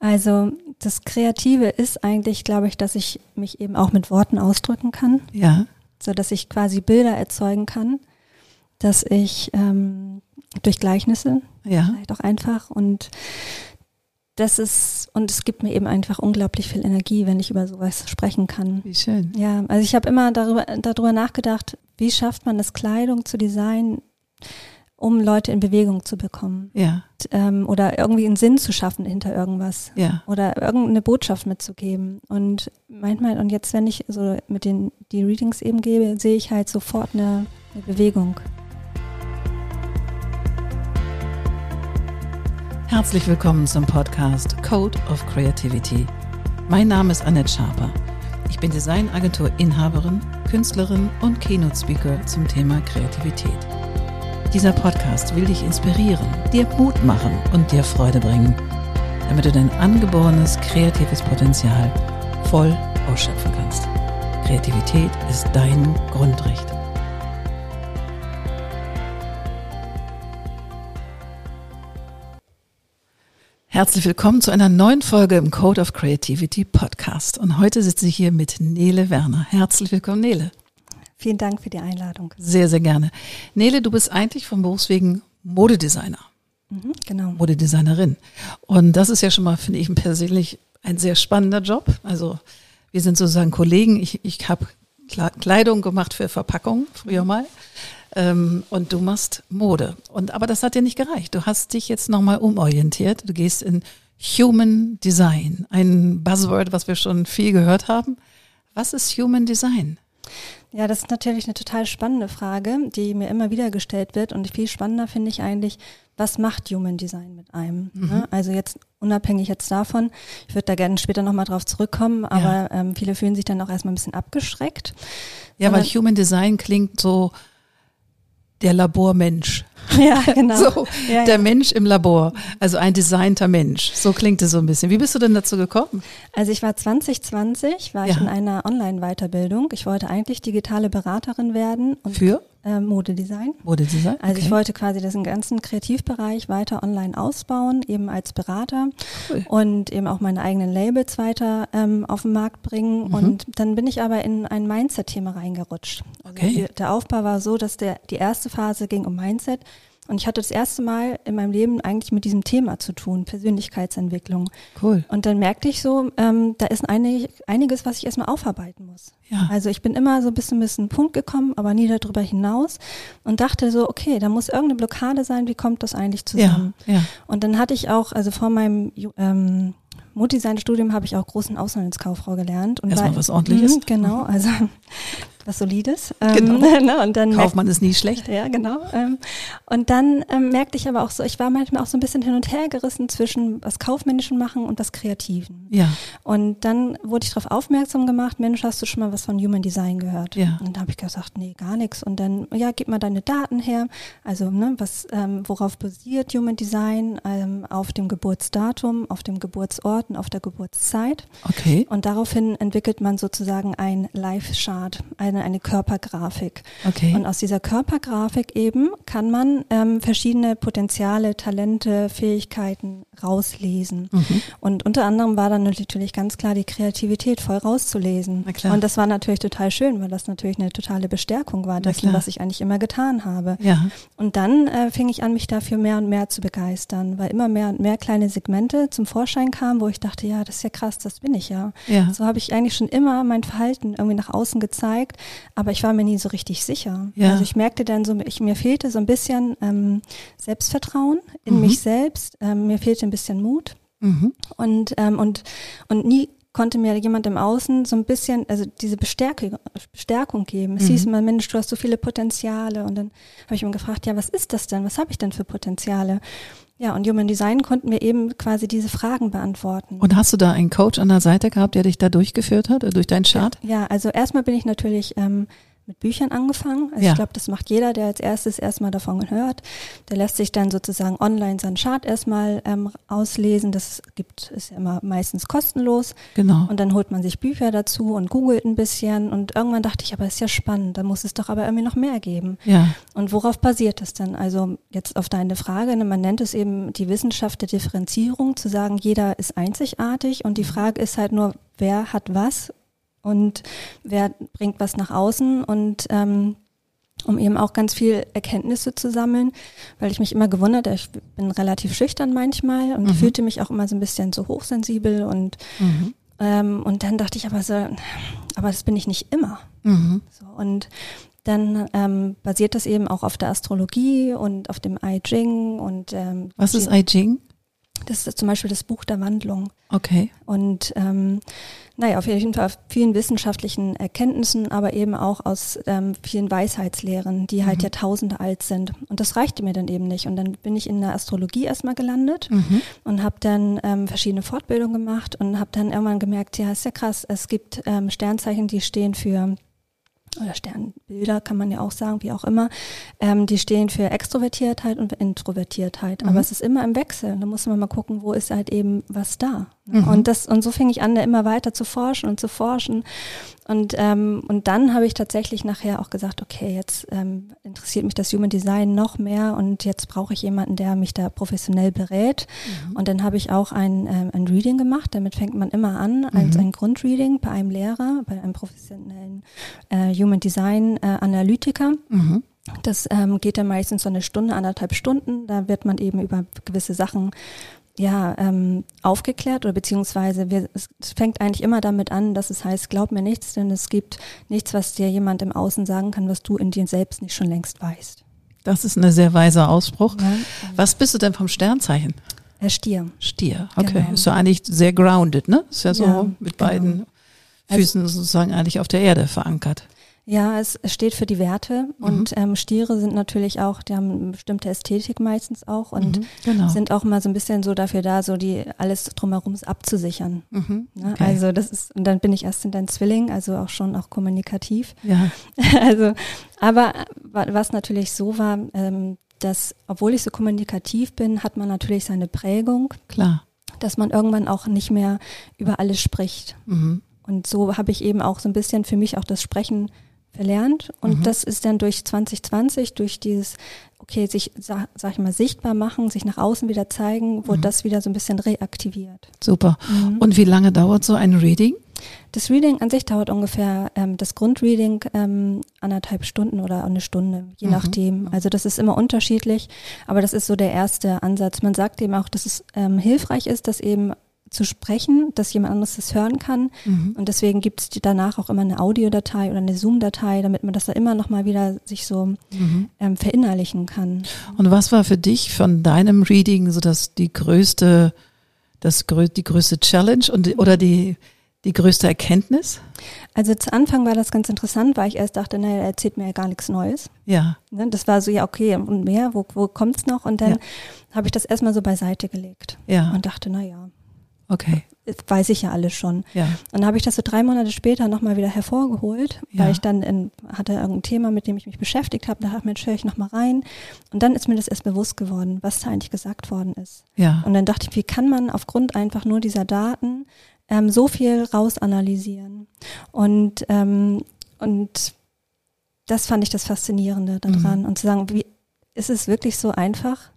Also das Kreative ist eigentlich, glaube ich, dass ich mich eben auch mit Worten ausdrücken kann. Ja. So dass ich quasi Bilder erzeugen kann, dass ich ähm, durch Gleichnisse Ja. vielleicht auch einfach und das ist und es gibt mir eben einfach unglaublich viel Energie, wenn ich über sowas sprechen kann. Wie schön. Ja, also ich habe immer darüber, darüber nachgedacht, wie schafft man es, Kleidung zu designen, um Leute in Bewegung zu bekommen Ja. ähm, oder irgendwie einen Sinn zu schaffen hinter irgendwas Ja. oder irgendeine Botschaft mitzugeben. Und manchmal, und jetzt, wenn ich so mit den die Readings eben gebe, sehe ich halt sofort eine, eine Bewegung. Herzlich willkommen zum Podcast Code of Creativity. Mein Name ist Annette Schaper. Ich bin Designagentur-Inhaberin, Künstlerin und Keynote-Speaker zum Thema Kreativität. Dieser Podcast will dich inspirieren, dir Mut machen und dir Freude bringen, damit du dein angeborenes kreatives Potenzial voll ausschöpfen kannst. Kreativität ist dein Grundrecht. Herzlich willkommen zu einer neuen Folge im Code of Creativity Podcast. Und heute sitze ich hier mit Nele Werner. Herzlich willkommen, Nele. Vielen Dank für die Einladung. Sehr, sehr gerne. Nele, du bist eigentlich vom Berufswegen Modedesigner, Mhm, genau. Modedesignerin. Und das ist ja schon mal, finde ich, persönlich ein sehr spannender Job. Also wir sind sozusagen Kollegen. Ich, ich habe Kleidung gemacht für Verpackung früher mal. Ähm, und du machst Mode. Und aber das hat dir nicht gereicht. Du hast dich jetzt nochmal umorientiert. Du gehst in Human Design, ein Buzzword, was wir schon viel gehört haben. Was ist Human Design? Ja, das ist natürlich eine total spannende Frage, die mir immer wieder gestellt wird. Und viel spannender finde ich eigentlich, was macht Human Design mit einem? Ne? Also jetzt unabhängig jetzt davon, ich würde da gerne später nochmal drauf zurückkommen, aber ähm, viele fühlen sich dann auch erstmal ein bisschen abgeschreckt. Ja, weil Sondern- Human Design klingt so der Labormensch. Ja, genau. So, ja, der ja. Mensch im Labor. Also ein designter Mensch. So klingt es so ein bisschen. Wie bist du denn dazu gekommen? Also ich war 2020, war ich Ja. in einer Online-Weiterbildung. Ich wollte eigentlich digitale Beraterin werden und Für ähm, Modedesign. Modedesign? Also ich Okay. wollte quasi diesen ganzen Kreativbereich weiter online ausbauen, eben als Berater Cool. und eben auch meine eigenen Labels weiter ähm, auf den Markt bringen. Mhm. Und dann bin ich aber in ein Mindset-Thema reingerutscht. Also Okay. die, der Aufbau war so, dass der, die erste Phase ging um Mindset. Und ich hatte das erste Mal in meinem Leben eigentlich mit diesem Thema zu tun, Persönlichkeitsentwicklung. Cool. Und dann merkte ich so, ähm, da ist einig, einiges, was ich erstmal aufarbeiten muss. Ja. Also ich bin immer so ein bisschen bis einen Punkt gekommen, aber nie darüber hinaus und dachte so, okay, da muss irgendeine Blockade sein, wie kommt das eigentlich Ja, zusammen? ja. Und dann hatte ich auch, also vor meinem ähm, Modedesign-Studium habe ich auch großen Auslandskauffrau gelernt. Und Erstmal war- was Ordentliches. Mhm, genau, also was Solides. Ähm, Genau. ne, und dann Kaufmann ist nie schlecht. ja, genau. Ähm, und dann ähm, merkte ich aber auch so, ich war manchmal auch so ein bisschen hin und her gerissen zwischen was Kaufmännischen machen und was Kreativen. Ja, Und dann wurde ich darauf aufmerksam gemacht, Mensch, hast du schon mal was von Human Design gehört? Ja. Und da habe ich gesagt, nee, gar nichts. Und dann, ja, gib mal deine Daten her. Also, ne, was, ähm, worauf basiert Human Design? Ähm, auf dem Geburtsdatum, auf dem Geburtsort und auf der Geburtszeit. okay. Und daraufhin entwickelt man sozusagen ein Live-Chart, eine, eine Körpergrafik. Okay. Und aus dieser Körpergrafik eben kann man ähm, verschiedene Potenziale, Talente, Fähigkeiten rauslesen. Mhm. Und unter anderem war dann natürlich ganz klar die Kreativität voll rauszulesen. Und das war natürlich total schön, weil das natürlich eine totale Bestärkung war dessen, klar. was ich eigentlich immer getan habe. Ja, Und dann äh, fing ich an, mich dafür mehr und mehr zu begeistern, weil immer mehr und mehr kleine Segmente zum Vorschein kamen, wo ich dachte, ja, das ist ja krass, das bin ich ja. ja. So habe ich eigentlich schon immer mein Verhalten irgendwie nach außen gezeigt, aber ich war mir nie so richtig sicher. Ja. Also ich merkte dann so, ich, mir fehlte so ein bisschen ähm, Selbstvertrauen in Mhm. mich selbst, ähm, mir fehlte ein bisschen Mut Mhm. und, ähm, und, und nie konnte mir jemand im Außen so ein bisschen, also diese Bestärkung, Bestärkung geben. Es Mhm. hieß immer, Mensch, du hast so viele Potenziale. Und dann habe ich mir gefragt, ja, was ist das denn? Was habe ich denn für Potenziale? Ja, und Human Design konnten mir eben quasi diese Fragen beantworten. Und hast du da einen Coach an der Seite gehabt, der dich da durchgeführt hat, äh, durch deinen Chart? Ja, also erstmal bin ich natürlich ähm, mit Büchern angefangen. Also Ja. ich glaube, das macht jeder, der als erstes erstmal davon hört. Der lässt sich dann sozusagen online seinen Chart erstmal ähm, auslesen. Das gibt, ist ja immer meistens kostenlos. Genau. Und dann holt man sich Bücher dazu und googelt ein bisschen. Und irgendwann dachte ich, aber ist ja spannend, da muss es doch aber irgendwie noch mehr geben. ja. Und worauf basiert das denn? Also jetzt auf deine Frage, ne, man nennt es eben die Wissenschaft der Differenzierung, zu sagen, jeder ist einzigartig und die Frage ist halt nur, wer hat was und wer bringt was nach außen und ähm, um eben auch ganz viel Erkenntnisse zu sammeln, weil ich mich immer gewundert, ich bin relativ schüchtern manchmal und Mhm. fühlte mich auch immer so ein bisschen so hochsensibel und Mhm. ähm, und dann dachte ich aber so, aber das bin ich nicht immer. Mhm. So, und dann ähm, basiert das eben auch auf der Astrologie und auf dem I Ching und ähm, Was ist I Ching? Das ist zum Beispiel das Buch der Wandlung. Okay. Und ähm, naja, auf jeden Fall auf vielen wissenschaftlichen Erkenntnissen, aber eben auch aus ähm, vielen Weisheitslehren, die halt Mhm. Jahrtausende alt sind. Und das reichte mir dann eben nicht. Und dann bin ich in der Astrologie erstmal gelandet Mhm. und habe dann ähm, verschiedene Fortbildungen gemacht und habe dann irgendwann gemerkt, ja, ist ja krass, es gibt ähm, Sternzeichen, die stehen für oder Sternbilder kann man ja auch sagen, wie auch immer, ähm, die stehen für Extrovertiertheit und Introvertiertheit. Mhm. Aber es ist immer im Wechsel. Da muss man mal gucken, wo ist halt eben was da. Mhm. Und das und so fing ich an, da immer weiter zu forschen und zu forschen. Und ähm, und dann habe ich tatsächlich nachher auch gesagt, okay, jetzt ähm, interessiert mich das Human Design noch mehr und jetzt brauche ich jemanden, der mich da professionell berät. Mhm. Und dann habe ich auch ein, ähm, ein Reading gemacht. Damit fängt man immer an als Mhm. ein Grundreading bei einem Lehrer, bei einem professionellen äh, Human Design äh, Analytiker. Mhm. Das ähm, geht dann meistens so eine Stunde, anderthalb Stunden. Da wird man eben über gewisse Sachen ja, ähm, aufgeklärt oder beziehungsweise wir, es fängt eigentlich immer damit an, dass es heißt, glaub mir nichts, denn es gibt nichts, was dir jemand im Außen sagen kann, was du in dir selbst nicht schon längst weißt. Das ist ein sehr weiser Ausspruch. Ja? Was bist du denn vom Sternzeichen? Herr Stier. Stier. Okay. Genau. Ist ja eigentlich sehr grounded, ne? Ist ja so Ja, mit genau. beiden Also- Füßen sozusagen eigentlich auf der Erde verankert. Ja, es, steht für die Werte Mhm. und ähm, Stiere sind natürlich auch, die haben eine bestimmte Ästhetik meistens auch und Mhm. genau. sind auch mal so ein bisschen so dafür da, so die alles drumherum abzusichern. Mhm. Ne? Okay. Also das ist, und dann bin ich erst in dein Zwilling, also auch schon auch kommunikativ. ja. also, aber wa- was natürlich so war, ähm, dass, obwohl ich so kommunikativ bin, hat man natürlich seine Prägung, Klar. dass man irgendwann auch nicht mehr über alles spricht. Mhm. Und so habe ich eben auch so ein bisschen für mich auch das Sprechen verlernt. Und Mhm. das ist dann durch 2020, durch dieses, okay, sich, sag, sag ich mal, sichtbar machen, sich nach außen wieder zeigen, wurde Mhm. das wieder so ein bisschen reaktiviert. Super. Und Und wie lange dauert so ein Reading? das Reading an sich dauert ungefähr, ähm, das Grundreading ähm, anderthalb Stunden oder eine Stunde, je Mhm. nachdem. Also das ist immer unterschiedlich, aber das ist so der erste Ansatz. Man sagt eben auch, dass es ähm, hilfreich ist, das eben zu sprechen, dass jemand anderes das hören kann. Mhm. Und deswegen gibt es danach auch immer eine Audiodatei oder eine Zoom-Datei, damit man das da immer nochmal wieder sich so Mhm. ähm, verinnerlichen kann. Und was war für dich von deinem Reading so das die größte, das die größte Challenge und oder die die größte Erkenntnis? Also zu Anfang war das ganz interessant, weil ich erst dachte, naja, er erzählt mir ja gar nichts Neues. Ja. Ne? Das war so, ja, okay, und mehr, wo, wo kommt's noch? Und dann Ja. habe ich das erstmal so beiseite gelegt Ja. und dachte, naja, Okay. weiß ich ja alles schon. Ja. Und dann habe ich das so drei Monate später nochmal wieder hervorgeholt, Ja. weil ich dann in, hatte irgendein Thema, mit dem ich mich beschäftigt habe. Da dachte ich, Mensch, höre ich nochmal rein. Und dann ist mir das erst bewusst geworden, was da eigentlich gesagt worden ist. Ja. Und dann dachte ich, wie kann man aufgrund einfach nur dieser Daten ähm, so viel rausanalysieren? Und, ähm, und das fand ich das Faszinierende daran. Und zu sagen, wie ist es wirklich so einfach?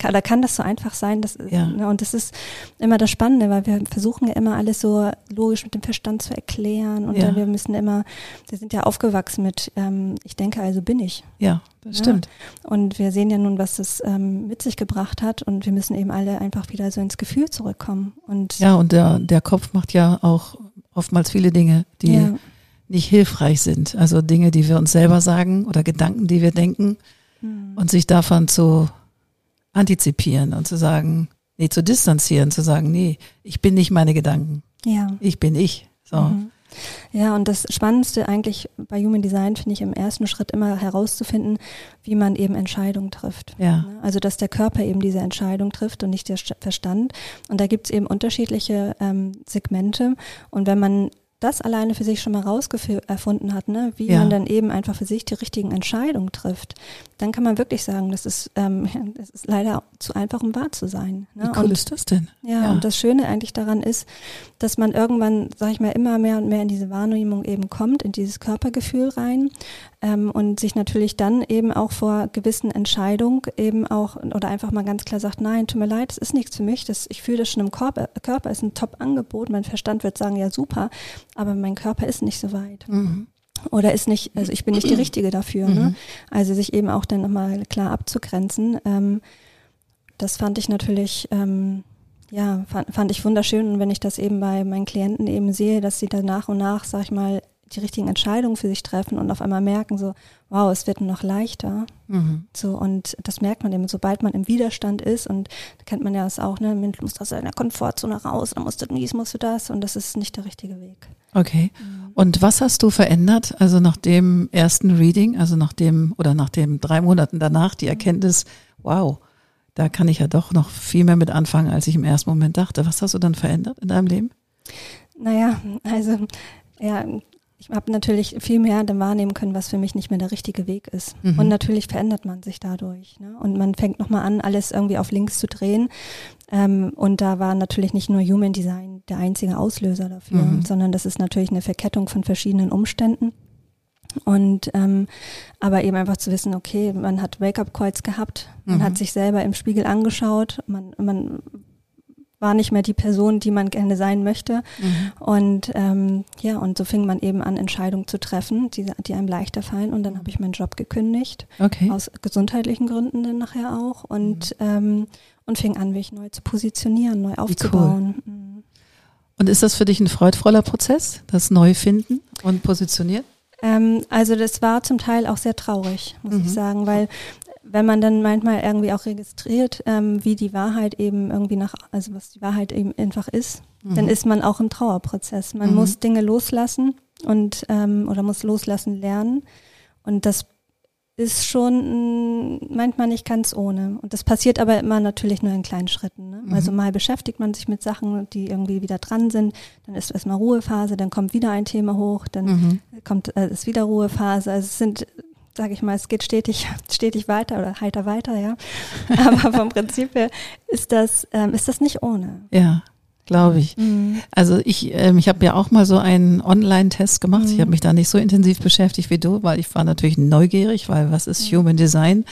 Kann, oder kann das so einfach sein? Das, Ja. ne, und das ist immer das Spannende, weil wir versuchen ja immer alles so logisch mit dem Verstand zu erklären. Und Ja. wir müssen immer, wir sind ja aufgewachsen mit, ähm, ich denke, also bin ich. Ja, das Ja. stimmt. Und wir sehen ja nun, was das ähm, mit sich gebracht hat und wir müssen eben alle einfach wieder so ins Gefühl zurückkommen. Und Ja, und der, der Kopf macht ja auch oftmals viele Dinge, die ja, nicht hilfreich sind. Also Dinge, die wir uns selber sagen oder Gedanken, die wir denken hm, und sich davon zu antizipieren und zu sagen, nee, zu distanzieren, zu sagen, nee, ich bin nicht meine Gedanken, ja. ich bin ich. So. Mhm. Ja, und das Spannendste eigentlich bei Human Design finde ich im ersten Schritt immer herauszufinden, wie man eben Entscheidungen trifft. Ja. Ne? Also dass der Körper eben diese Entscheidung trifft und nicht der Verstand. Und da gibt es eben unterschiedliche ähm, Segmente. Und wenn man das alleine für sich schon mal rausgefunden hat, ne, wie Ja. man dann eben einfach für sich die richtigen Entscheidungen trifft, dann kann man wirklich sagen, das ist, ähm, das ist leider zu einfach, um wahr zu sein. Ne? Wie cool Und ist das denn? ja, Ja. und das Schöne eigentlich daran ist, dass man irgendwann, sag ich mal, immer mehr und mehr in diese Wahrnehmung eben kommt, in dieses Körpergefühl rein ähm, und sich natürlich dann eben auch vor gewissen Entscheidungen eben auch oder einfach mal ganz klar sagt, nein, tut mir leid, das ist nichts für mich, das, ich fühle das schon im Körper, Körper ist ein Top-Angebot, mein Verstand wird sagen, ja super, aber mein Körper ist nicht so weit Mhm. oder ist nicht, also ich bin nicht die Richtige dafür. Ne? Also sich eben auch dann nochmal klar abzugrenzen. Ähm, das fand ich natürlich, ähm, ja, fand, fand ich wunderschön. Und wenn ich das eben bei meinen Klienten eben sehe, dass sie dann nach und nach, sag ich mal, die richtigen Entscheidungen für sich treffen und auf einmal merken so, wow, es wird noch leichter. Mhm. So, und das merkt man eben, sobald man im Widerstand ist, und da kennt man ja das auch, ne, man muss aus seiner Komfortzone raus, dann musst du dies, musst du das, und das ist nicht der richtige Weg. Okay. Und was hast du verändert? Also nach dem ersten Reading, also nach dem oder nach den drei Monaten danach, die Erkenntnis, wow, da kann ich ja doch noch viel mehr mit anfangen, als ich im ersten Moment dachte. Was hast du dann verändert in deinem Leben? Naja, also ja, ich habe natürlich viel mehr dann wahrnehmen können, was für mich nicht mehr der richtige Weg ist. Mhm. Und natürlich verändert man sich dadurch. Ne? Und man fängt nochmal an, alles irgendwie auf links zu drehen. Ähm, und da war natürlich nicht nur Human Design der einzige Auslöser dafür, Mhm. sondern das ist natürlich eine Verkettung von verschiedenen Umständen. Und ähm, aber eben einfach zu wissen, okay, man hat Wake-up-Calls gehabt, man Mhm. hat sich selber im Spiegel angeschaut, man, man war nicht mehr die Person, die man gerne sein möchte. Und ähm, ja, und so fing man eben an, Entscheidungen zu treffen, die, die einem leichter fallen. Und dann habe ich meinen Job gekündigt, Okay. aus gesundheitlichen Gründen dann nachher auch. Und, ähm, und fing an, mich neu zu positionieren, neu aufzubauen. Mhm. Und ist das für dich ein freudvoller Prozess, das Neufinden und Positionieren? Ähm, also das war zum Teil auch sehr traurig, muss Mhm. ich sagen, weil wenn man dann manchmal irgendwie auch registriert, ähm, wie die Wahrheit eben irgendwie nach, also was die Wahrheit eben einfach ist, dann ist man auch im Trauerprozess. Man Mhm. muss Dinge loslassen und ähm, oder muss loslassen lernen. Und das ist schon mh, manchmal nicht ganz ohne. Und das passiert aber immer natürlich nur in kleinen Schritten. Ne? Mhm. Also mal beschäftigt man sich mit Sachen, die irgendwie wieder dran sind, dann ist erstmal Ruhephase, dann kommt wieder ein Thema hoch, dann Mhm. kommt äh, ist wieder Ruhephase. Also es sind, sage ich mal, es geht stetig, stetig weiter oder heiter weiter, ja. Aber vom Prinzip her ist das, ähm, ist das nicht ohne. Ja, glaube ich. Also ich, ähm, ich habe ja auch mal so einen Online-Test gemacht. Ich Mhm. habe mich da nicht so intensiv beschäftigt wie du, weil ich war natürlich neugierig, weil was ist Human Design?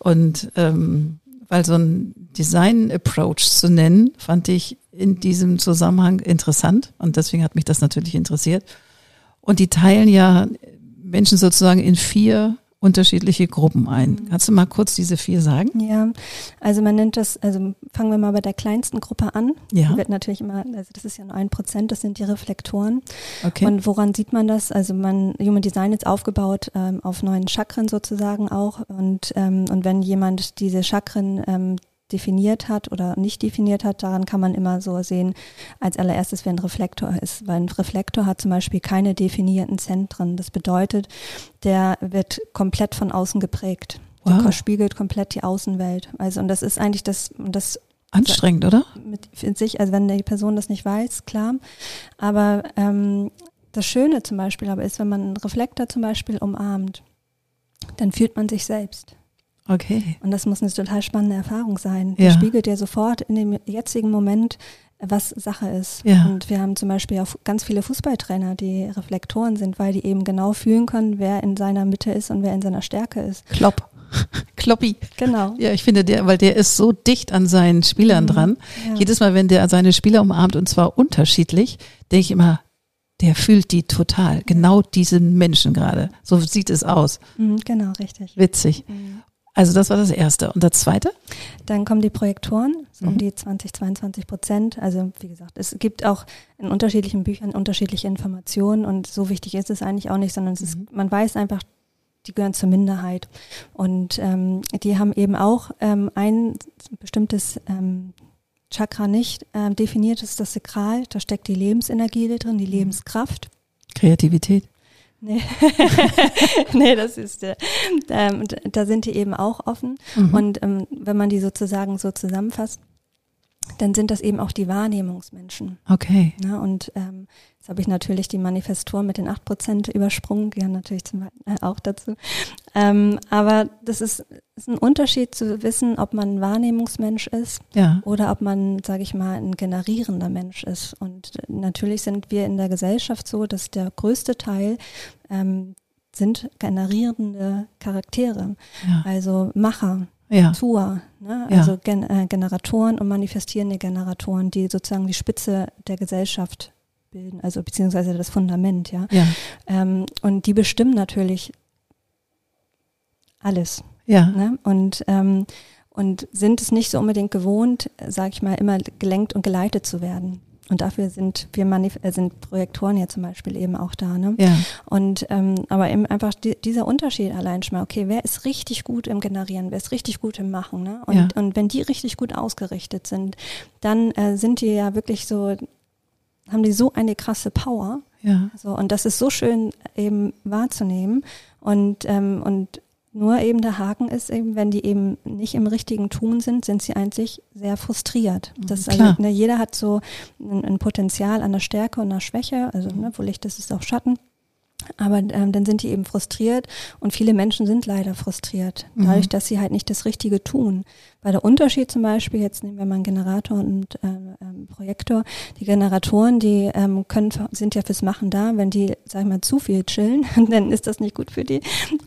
Und ähm, weil so ein Design-Approach zu nennen, fand ich in diesem Zusammenhang interessant und deswegen hat mich das natürlich interessiert. Und die teilen ja Menschen sozusagen in vier unterschiedliche Gruppen ein. Kannst du mal kurz diese vier sagen? Ja, also man nennt das, also fangen wir mal bei der kleinsten Gruppe an. Ja. Die wird natürlich immer, also das ist ja nur ein Prozent, das sind die Reflektoren. Okay. Und woran sieht man das? Also man, Human Design ist aufgebaut ähm, auf neuen Chakren sozusagen auch. Und, ähm, und wenn jemand diese Chakren ähm, definiert hat oder nicht definiert hat, daran kann man immer so sehen, als allererstes, wer ein Reflektor ist. Weil ein Reflektor hat zum Beispiel keine definierten Zentren. Das bedeutet, der wird komplett von außen geprägt. Der Wow. spiegelt komplett die Außenwelt. Also, und das ist eigentlich das, das Anstrengend, oder? mit in sich, also wenn die Person das nicht weiß, klar. Aber ähm, das Schöne zum Beispiel aber ist, wenn man einen Reflektor zum Beispiel umarmt, dann fühlt man sich selbst. Okay. Und das muss eine total spannende Erfahrung sein. Ja. Der spiegelt ja sofort in dem jetzigen Moment, was Sache ist. Ja. Und wir haben zum Beispiel auch ganz viele Fußballtrainer, die Reflektoren sind, weil die eben genau fühlen können, wer in seiner Mitte ist und wer in seiner Stärke ist. Klopp. Kloppi. Genau. Ja, ich finde der, weil der ist so dicht an seinen Spielern Mhm. dran. Ja. Jedes Mal, wenn der seine Spieler umarmt und zwar unterschiedlich, denke ich immer, der fühlt die total. Genau diesen Menschen gerade. So sieht es aus. Mhm, genau, richtig. Witzig. Mhm. Also das war das erste. Und das zweite? Dann kommen die Projektoren, so Mhm. um die 20, 22 Prozent. Also wie gesagt, es gibt auch in unterschiedlichen Büchern unterschiedliche Informationen und so wichtig ist es eigentlich auch nicht, sondern es ist, Mhm. man weiß einfach, die gehören zur Minderheit. Und ähm, die haben eben auch ähm, ein bestimmtes ähm, Chakra nicht ähm, definiert, das ist das Sakral. Da steckt die Lebensenergie drin, Mhm. die Lebenskraft. Kreativität. Nee, nee das ist, äh, und da sind die eben auch offen. Mhm. Und ähm, wenn man die sozusagen so zusammenfasst, dann sind das eben auch die Wahrnehmungsmenschen. Okay. Ne? Und ähm, jetzt habe ich natürlich die Manifestoren mit den 8% übersprungen, gehören natürlich zum, äh, auch dazu. Ähm, aber das ist, ist ein Unterschied zu wissen, ob man ein Wahrnehmungsmensch ist Ja. oder ob man, sage ich mal, ein generierender Mensch ist. Und natürlich sind wir in der Gesellschaft so, dass der größte Teil ähm, sind generierende Charaktere, Ja. also Macher, Ja. Tour, ne? Ja. also Gen äh, Generatoren und manifestierende Generatoren, die sozusagen die Spitze der Gesellschaft bilden, also beziehungsweise das Fundament, ja. Ja. Ähm, und die bestimmen natürlich alles. Ja. Ne? Und, ähm, und sind es nicht so unbedingt gewohnt, sage ich mal, immer gelenkt und geleitet zu werden. Und dafür sind wir Manif äh, sind Projektoren ja zum Beispiel eben auch da. Ne? Ja. Und ähm, aber eben einfach die, dieser Unterschied allein schon mal, okay, wer ist richtig gut im Generieren, wer ist richtig gut im Machen, ne? Und, Ja. und wenn die richtig gut ausgerichtet sind, dann äh, sind die ja wirklich so, haben die so eine krasse Power. Ja. So, und das ist so schön eben wahrzunehmen. Und, ähm, und nur eben der Haken ist eben, wenn die eben nicht im richtigen Tun sind, sind sie eigentlich sehr frustriert. Das ist Klar. also, ne, jeder hat so ein, ein Potenzial an der Stärke und der Schwäche, also ne, wo Licht ist, ist auch Schatten. Aber ähm, dann sind die eben frustriert und viele Menschen sind leider frustriert, dadurch, Mhm. dass sie halt nicht das Richtige tun. Weil der Unterschied zum Beispiel, jetzt nehmen wir mal einen Generator und ähm, ähm, Projektor, die Generatoren, die ähm, können, sind ja fürs Machen da, wenn die, sag ich mal, zu viel chillen, dann ist das nicht gut für die.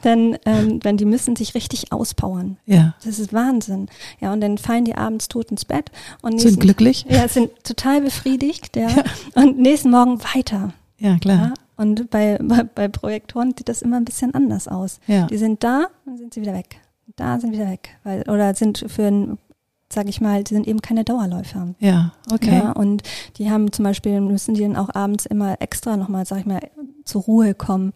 Dann, ähm, wenn die müssen sich richtig auspowern. Ja. Das ist Wahnsinn. Ja, und dann fallen die abends tot ins Bett und Sind glücklich? ja, sind total befriedigt, ja. Und nächsten Morgen weiter. Ja, klar. Ja? Und bei, bei, bei Projektoren sieht das immer ein bisschen anders aus. Ja. Die sind da, dann sind sie wieder weg. Da sind wieder weg. Weil, oder sind für ein, sag ich mal, die sind eben keine Dauerläufer. Ja. Okay. Ja, und die haben zum Beispiel, müssen die dann auch abends immer extra nochmal, sag ich mal, zur Ruhe kommen.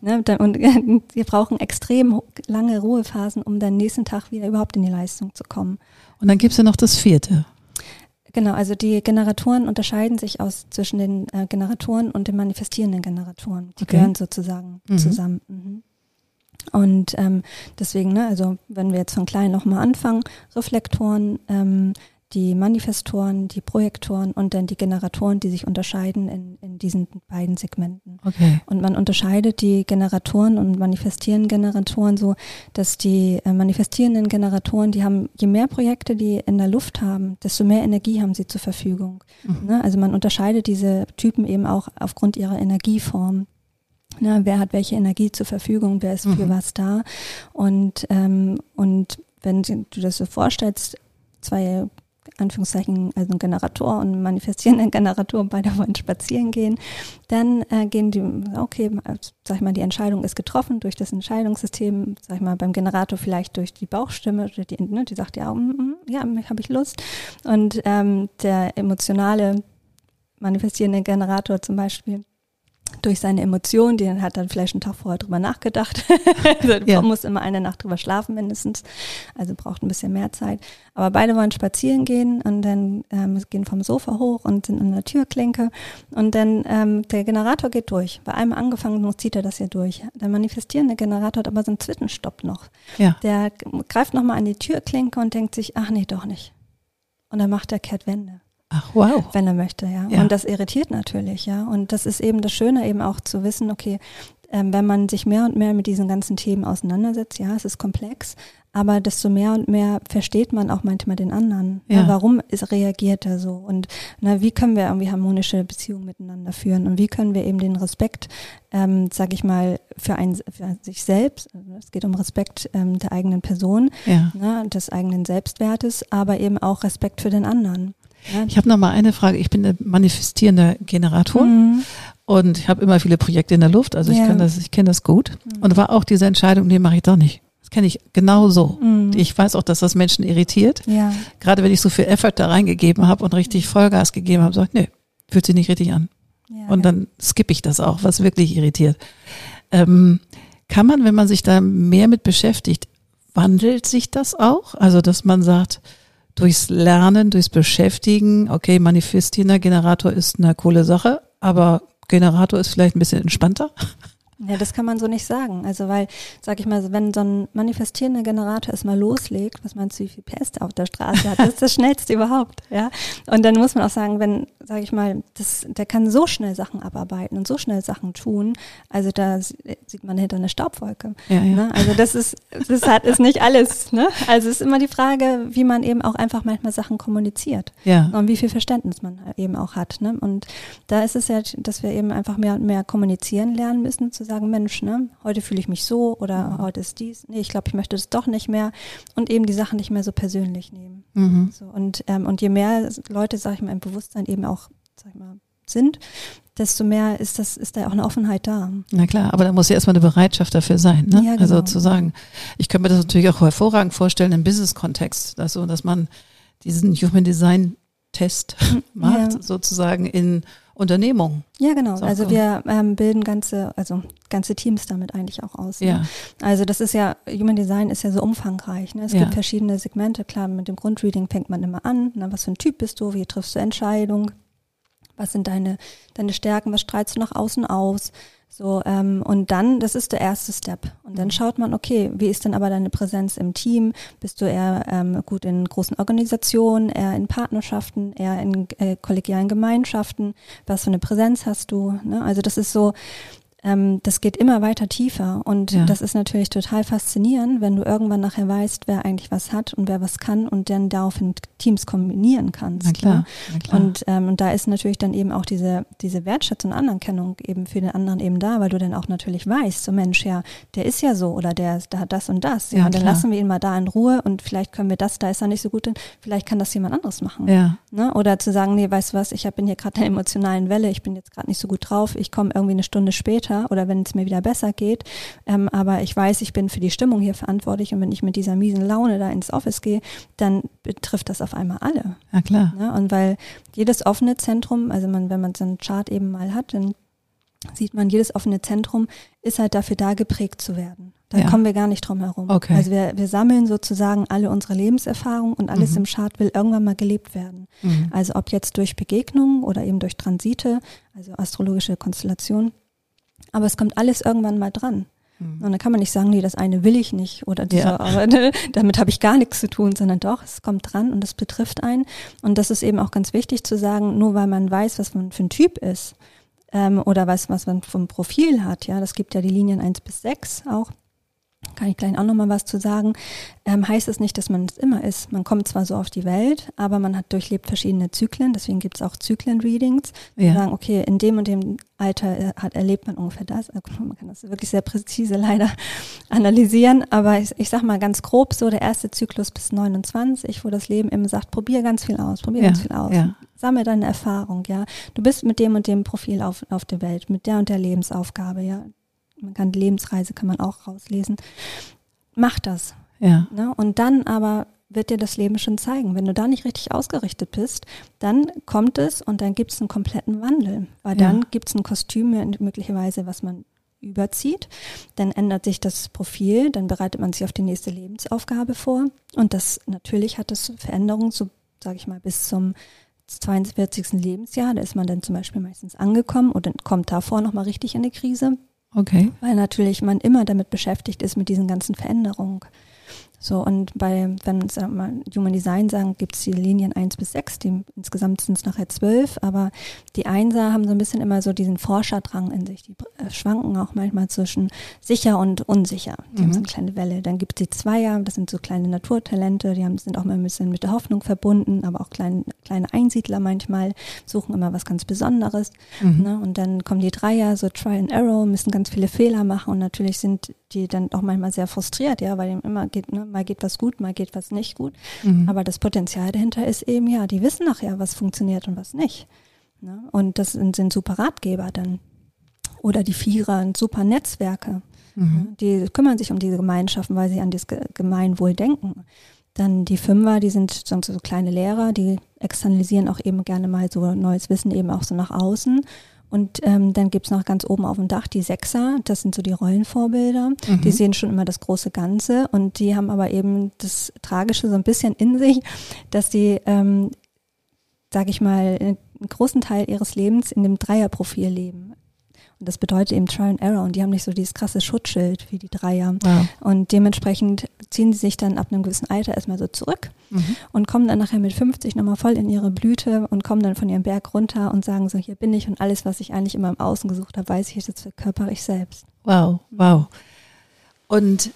Ne? Und wir brauchen extrem lange Ruhephasen, um dann nächsten Tag wieder überhaupt in die Leistung zu kommen. Und dann gibt's ja noch das vierte. Genau, also die Generatoren unterscheiden sich aus zwischen den äh, Generatoren und den manifestierenden Generatoren. Die Okay. gehören sozusagen Mhm. zusammen. Mhm. Und ähm, deswegen, ne, also wenn wir jetzt von klein nochmal anfangen, Reflektoren, ähm, die Manifestoren, die Projektoren und dann die Generatoren, die sich unterscheiden in, in diesen beiden Segmenten. Okay. Und man unterscheidet die Generatoren und manifestierenden Generatoren so, dass die äh, manifestierenden Generatoren, die haben, je mehr Projekte die in der Luft haben, desto mehr Energie haben sie zur Verfügung. Mhm. Ne? Also man unterscheidet diese Typen eben auch aufgrund ihrer Energieform. Ne? Wer hat welche Energie zur Verfügung, wer ist für Mhm. was da. Und, ähm, und wenn du das so vorstellst, zwei Anführungszeichen, also ein Generator und ein manifestierender Generator, beide wollen spazieren gehen, dann äh, gehen die, okay, sag ich mal, die Entscheidung ist getroffen durch das Entscheidungssystem, sag ich mal, beim Generator vielleicht durch die Bauchstimme, die, ne, die sagt ja, mm, mm, ja, habe ich Lust. Und ähm, der emotionale manifestierende Generator zum Beispiel durch seine Emotionen, die hat dann vielleicht einen Tag vorher drüber nachgedacht. also Ja. Man muss immer eine Nacht drüber schlafen mindestens, also braucht ein bisschen mehr Zeit. Aber beide wollen spazieren gehen und dann ähm, gehen vom Sofa hoch und sind an der Türklinke und dann ähm, der Generator geht durch. Bei einem angefangen zieht er das ja durch. Der manifestierende Generator hat aber so einen Zwischenstopp noch. Ja. Der greift nochmal an die Türklinke und denkt sich, ach nee, doch nicht. Und dann macht er Kehrtwende Ach, wow. wenn er möchte, ja. Ja. Und das irritiert natürlich, ja. Und das ist eben das Schöne, eben auch zu wissen, okay, ähm, wenn man sich mehr und mehr mit diesen ganzen Themen auseinandersetzt, ja, es ist komplex, aber desto mehr und mehr versteht man auch manchmal den anderen. Ja. Ja. warum ist, reagiert er so? Und na, wie können wir irgendwie harmonische Beziehungen miteinander führen? Und wie können wir eben den Respekt, ähm, sag ich mal, für, ein, für sich selbst, also es geht um Respekt ähm, der eigenen Person, Ja. ne, des eigenen Selbstwertes, aber eben auch Respekt für den anderen. Ich habe noch mal eine Frage. Ich bin ein manifestierender Generator Mhm. und ich habe immer viele Projekte in der Luft. Also ich Ja. kann das, ich kenne das gut. Mhm. Und war auch diese Entscheidung, nee, mache ich doch nicht. Das kenne ich genau so. Mhm. Ich weiß auch, dass das Menschen irritiert. Ja, Gerade wenn ich so viel Effort da reingegeben habe und richtig Vollgas gegeben habe, sage ich, nee, fühlt sich nicht richtig an. ja, Und dann skippe ich das auch, was wirklich irritiert. Ähm, kann man, wenn man sich da mehr mit beschäftigt, wandelt sich das auch? Also, dass man sagt, durchs Lernen, durchs Beschäftigen, okay, manifestierender Generator ist eine coole Sache, aber Generator ist vielleicht ein bisschen entspannter. Ja, das kann man so nicht sagen. Also weil, sag ich mal, wenn so ein manifestierender Generator erstmal loslegt, was meinst du, wie viel PS der auf der Straße hat? Das ist das schnellste überhaupt, ja. Und dann muss man auch sagen, wenn, sag ich mal, das, der kann so schnell Sachen abarbeiten und so schnell Sachen tun. Also da sieht man hinter eine Staubwolke. Ja, ja. Ne? Also das ist, das hat ist nicht alles. Ne? Also es ist immer die Frage, wie man eben auch einfach manchmal Sachen kommuniziert ja. und wie viel Verständnis man eben auch hat. Ne? Und da ist es ja, dass wir eben einfach mehr und mehr kommunizieren lernen müssen, zu sagen, Mensch, ne, heute fühle ich mich so oder mhm. heute ist dies, nee, ich glaube, ich möchte das doch nicht mehr und eben die Sachen nicht mehr so persönlich nehmen. Mhm. So, und, ähm, und je mehr Leute, sage ich mal, im Bewusstsein eben auch, sag ich mal, sind, desto mehr ist das, ist da auch eine Offenheit da. Na klar, aber da muss ja erstmal eine Bereitschaft dafür sein, ne? Ja, also genau. Also zu sagen, ich könnte mir das natürlich auch hervorragend vorstellen im Business-Kontext, also, dass man diesen Human Design Test macht, ja. sozusagen in Unternehmung. Ja, genau. So, also wir ähm, bilden ganze, also ganze Teams damit eigentlich auch aus. Ne? Ja. Also das ist ja, Human Design ist ja so umfangreich. Ne? Es ja. gibt verschiedene Segmente. Klar, mit dem Grundreading fängt man immer an. Ne? Was für ein Typ bist du? Wie triffst du Entscheidungen? Was sind deine, deine Stärken? Was strahlst du nach außen aus? So, ähm, und dann, das ist der erste Step. Und dann mhm. schaut man, okay, wie ist denn aber deine Präsenz im Team? Bist du eher ähm, gut in großen Organisationen, eher in Partnerschaften, eher in äh, kollegialen Gemeinschaften? Was für eine Präsenz hast du? Ne? Also das ist so, ähm, das geht immer weiter tiefer und ja. das ist natürlich total faszinierend, wenn du irgendwann nachher weißt, wer eigentlich was hat und wer was kann und dann daraufhin Teams kombinieren kannst. Na klar, ne? na klar. Und, ähm, und da ist natürlich dann eben auch diese, diese Wertschätzung und Anerkennung eben für den anderen eben da, weil du dann auch natürlich weißt, so Mensch, ja, der ist ja so oder der, der hat das und das. Ja, ja und dann klar. lassen wir ihn mal da in Ruhe und vielleicht können wir das, da ist er nicht so gut, denn vielleicht kann das jemand anderes machen. Ja. Ne? Oder zu sagen, nee, weißt du was, ich bin hier gerade in der emotionalen Welle, ich bin jetzt gerade nicht so gut drauf, ich komme irgendwie eine Stunde später weiter oder wenn es mir wieder besser geht. Ähm, aber ich weiß, ich bin für die Stimmung hier verantwortlich und wenn ich mit dieser miesen Laune da ins Office gehe, dann betrifft das auf einmal alle. Ja, klar. Ne? Und weil jedes offene Zentrum, also man, wenn man so einen Chart eben mal hat, dann sieht man, jedes offene Zentrum ist halt dafür da, geprägt zu werden. Da ja. kommen wir gar nicht drum herum. Okay. Also wir, wir sammeln sozusagen alle unsere Lebenserfahrungen und alles mhm. im Chart will irgendwann mal gelebt werden. Mhm. Also ob jetzt durch Begegnungen oder eben durch Transite, also astrologische Konstellationen. Aber es kommt alles irgendwann mal dran. Mhm. Und dann kann man nicht sagen, nee, das eine will ich nicht oder diese, ja. aber, ne, damit habe ich gar nichts zu tun, sondern doch, es kommt dran und es betrifft einen. Und das ist eben auch ganz wichtig zu sagen, nur weil man weiß, was man für ein Typ ist ähm, oder was, was man vom Profil hat, ja, das gibt ja die Linien eins bis sechs auch, kann ich gleich auch nochmal was zu sagen, ähm, heißt es nicht, dass man es immer ist. Man kommt zwar so auf die Welt, aber man hat durchlebt verschiedene Zyklen, deswegen gibt es auch Zyklen-Readings. Ja. sagen, okay, in dem und dem Alter äh, hat, erlebt man ungefähr das. Also man kann das wirklich sehr präzise leider analysieren, aber ich, ich sag mal ganz grob so, der erste Zyklus bis 29, wo das Leben immer sagt, probier ganz viel aus, probier ja. ganz viel aus. Ja. Sammle deine Erfahrung, ja. Du bist mit dem und dem Profil auf, auf der Welt, mit der und der Lebensaufgabe, ja man kann die Lebensreise kann man auch rauslesen. Mach das. Ja. Ne? Und dann aber wird dir das Leben schon zeigen. Wenn du da nicht richtig ausgerichtet bist, dann kommt es und dann gibt es einen kompletten Wandel. Weil ja. dann gibt es ein Kostüm möglicherweise, was man überzieht. Dann ändert sich das Profil, dann bereitet man sich auf die nächste Lebensaufgabe vor. Und das natürlich hat das Veränderungen, so sage ich mal, bis zum 42. Lebensjahr. Da ist man dann zum Beispiel meistens angekommen oder kommt davor nochmal richtig in die Krise. Okay. Weil natürlich man immer damit beschäftigt ist mit diesen ganzen Veränderungen. So, und bei, wenn wir mal Human Design sagen, gibt es die Linien 1 bis 6, die, insgesamt sind es nachher 12, aber die Einser haben so ein bisschen immer so diesen Forscherdrang in sich. Die äh, schwanken auch manchmal zwischen sicher und unsicher. Die mhm. haben so eine kleine Welle. Dann gibt es die Zweier, das sind so kleine Naturtalente, die haben, sind auch mal ein bisschen mit der Hoffnung verbunden, aber auch klein, kleine Einsiedler manchmal, suchen immer was ganz Besonderes. Mhm. Ne? Und dann kommen die Dreier, so Try and Arrow, müssen ganz viele Fehler machen und natürlich sind die dann auch manchmal sehr frustriert, ja, weil immer geht, ne, mal geht was gut, mal geht was nicht gut. Mhm. Aber das Potenzial dahinter ist eben, ja, die wissen nachher, was funktioniert und was nicht. Ne? Und das sind, sind super Ratgeber dann. Oder die Vierer, super Netzwerke. Mhm. Ne? Die kümmern sich um diese Gemeinschaften, weil sie an das Gemeinwohl denken. Dann die Fünfer, die sind so kleine Lehrer, die externalisieren auch eben gerne mal so neues Wissen eben auch so nach außen und ähm, dann gibt's noch ganz oben auf dem Dach die Sechser, das sind so die Rollenvorbilder. Mhm. Die sehen schon immer das große Ganze und die haben aber eben das Tragische so ein bisschen in sich, dass die, ähm, sage ich mal, einen großen Teil ihres Lebens in dem Dreierprofil leben. Das bedeutet eben Trial and Error und die haben nicht so dieses krasse Schutzschild wie die Dreier. Wow. Und dementsprechend ziehen sie sich dann ab einem gewissen Alter erstmal so zurück Mhm. und kommen dann nachher mit 50 nochmal voll in ihre Blüte und kommen dann von ihrem Berg runter und sagen so, hier bin ich und alles, was ich eigentlich immer im Außen gesucht habe, weiß ich jetzt verkörper ich selbst. Wow, wow. Und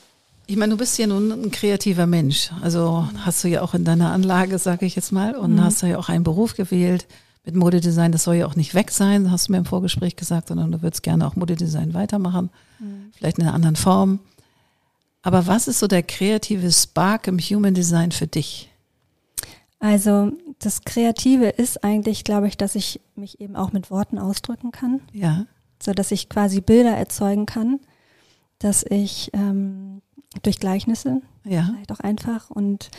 ich meine, du bist ja nun ein kreativer Mensch. Also hast du ja auch in deiner Anlage, sage ich jetzt mal, und Mhm. hast ja auch einen Beruf gewählt mit Modedesign. Das soll ja auch nicht weg sein, hast du mir im Vorgespräch gesagt, sondern du würdest gerne auch Modedesign weitermachen, vielleicht in einer anderen Form. Aber was ist so der kreative Spark im Human Design für dich? Also das Kreative ist eigentlich, glaube ich, dass ich mich eben auch mit Worten ausdrücken kann, Ja, so dass ich quasi Bilder erzeugen kann, dass ich ähm, durch Gleichnisse ja, vielleicht auch einfach und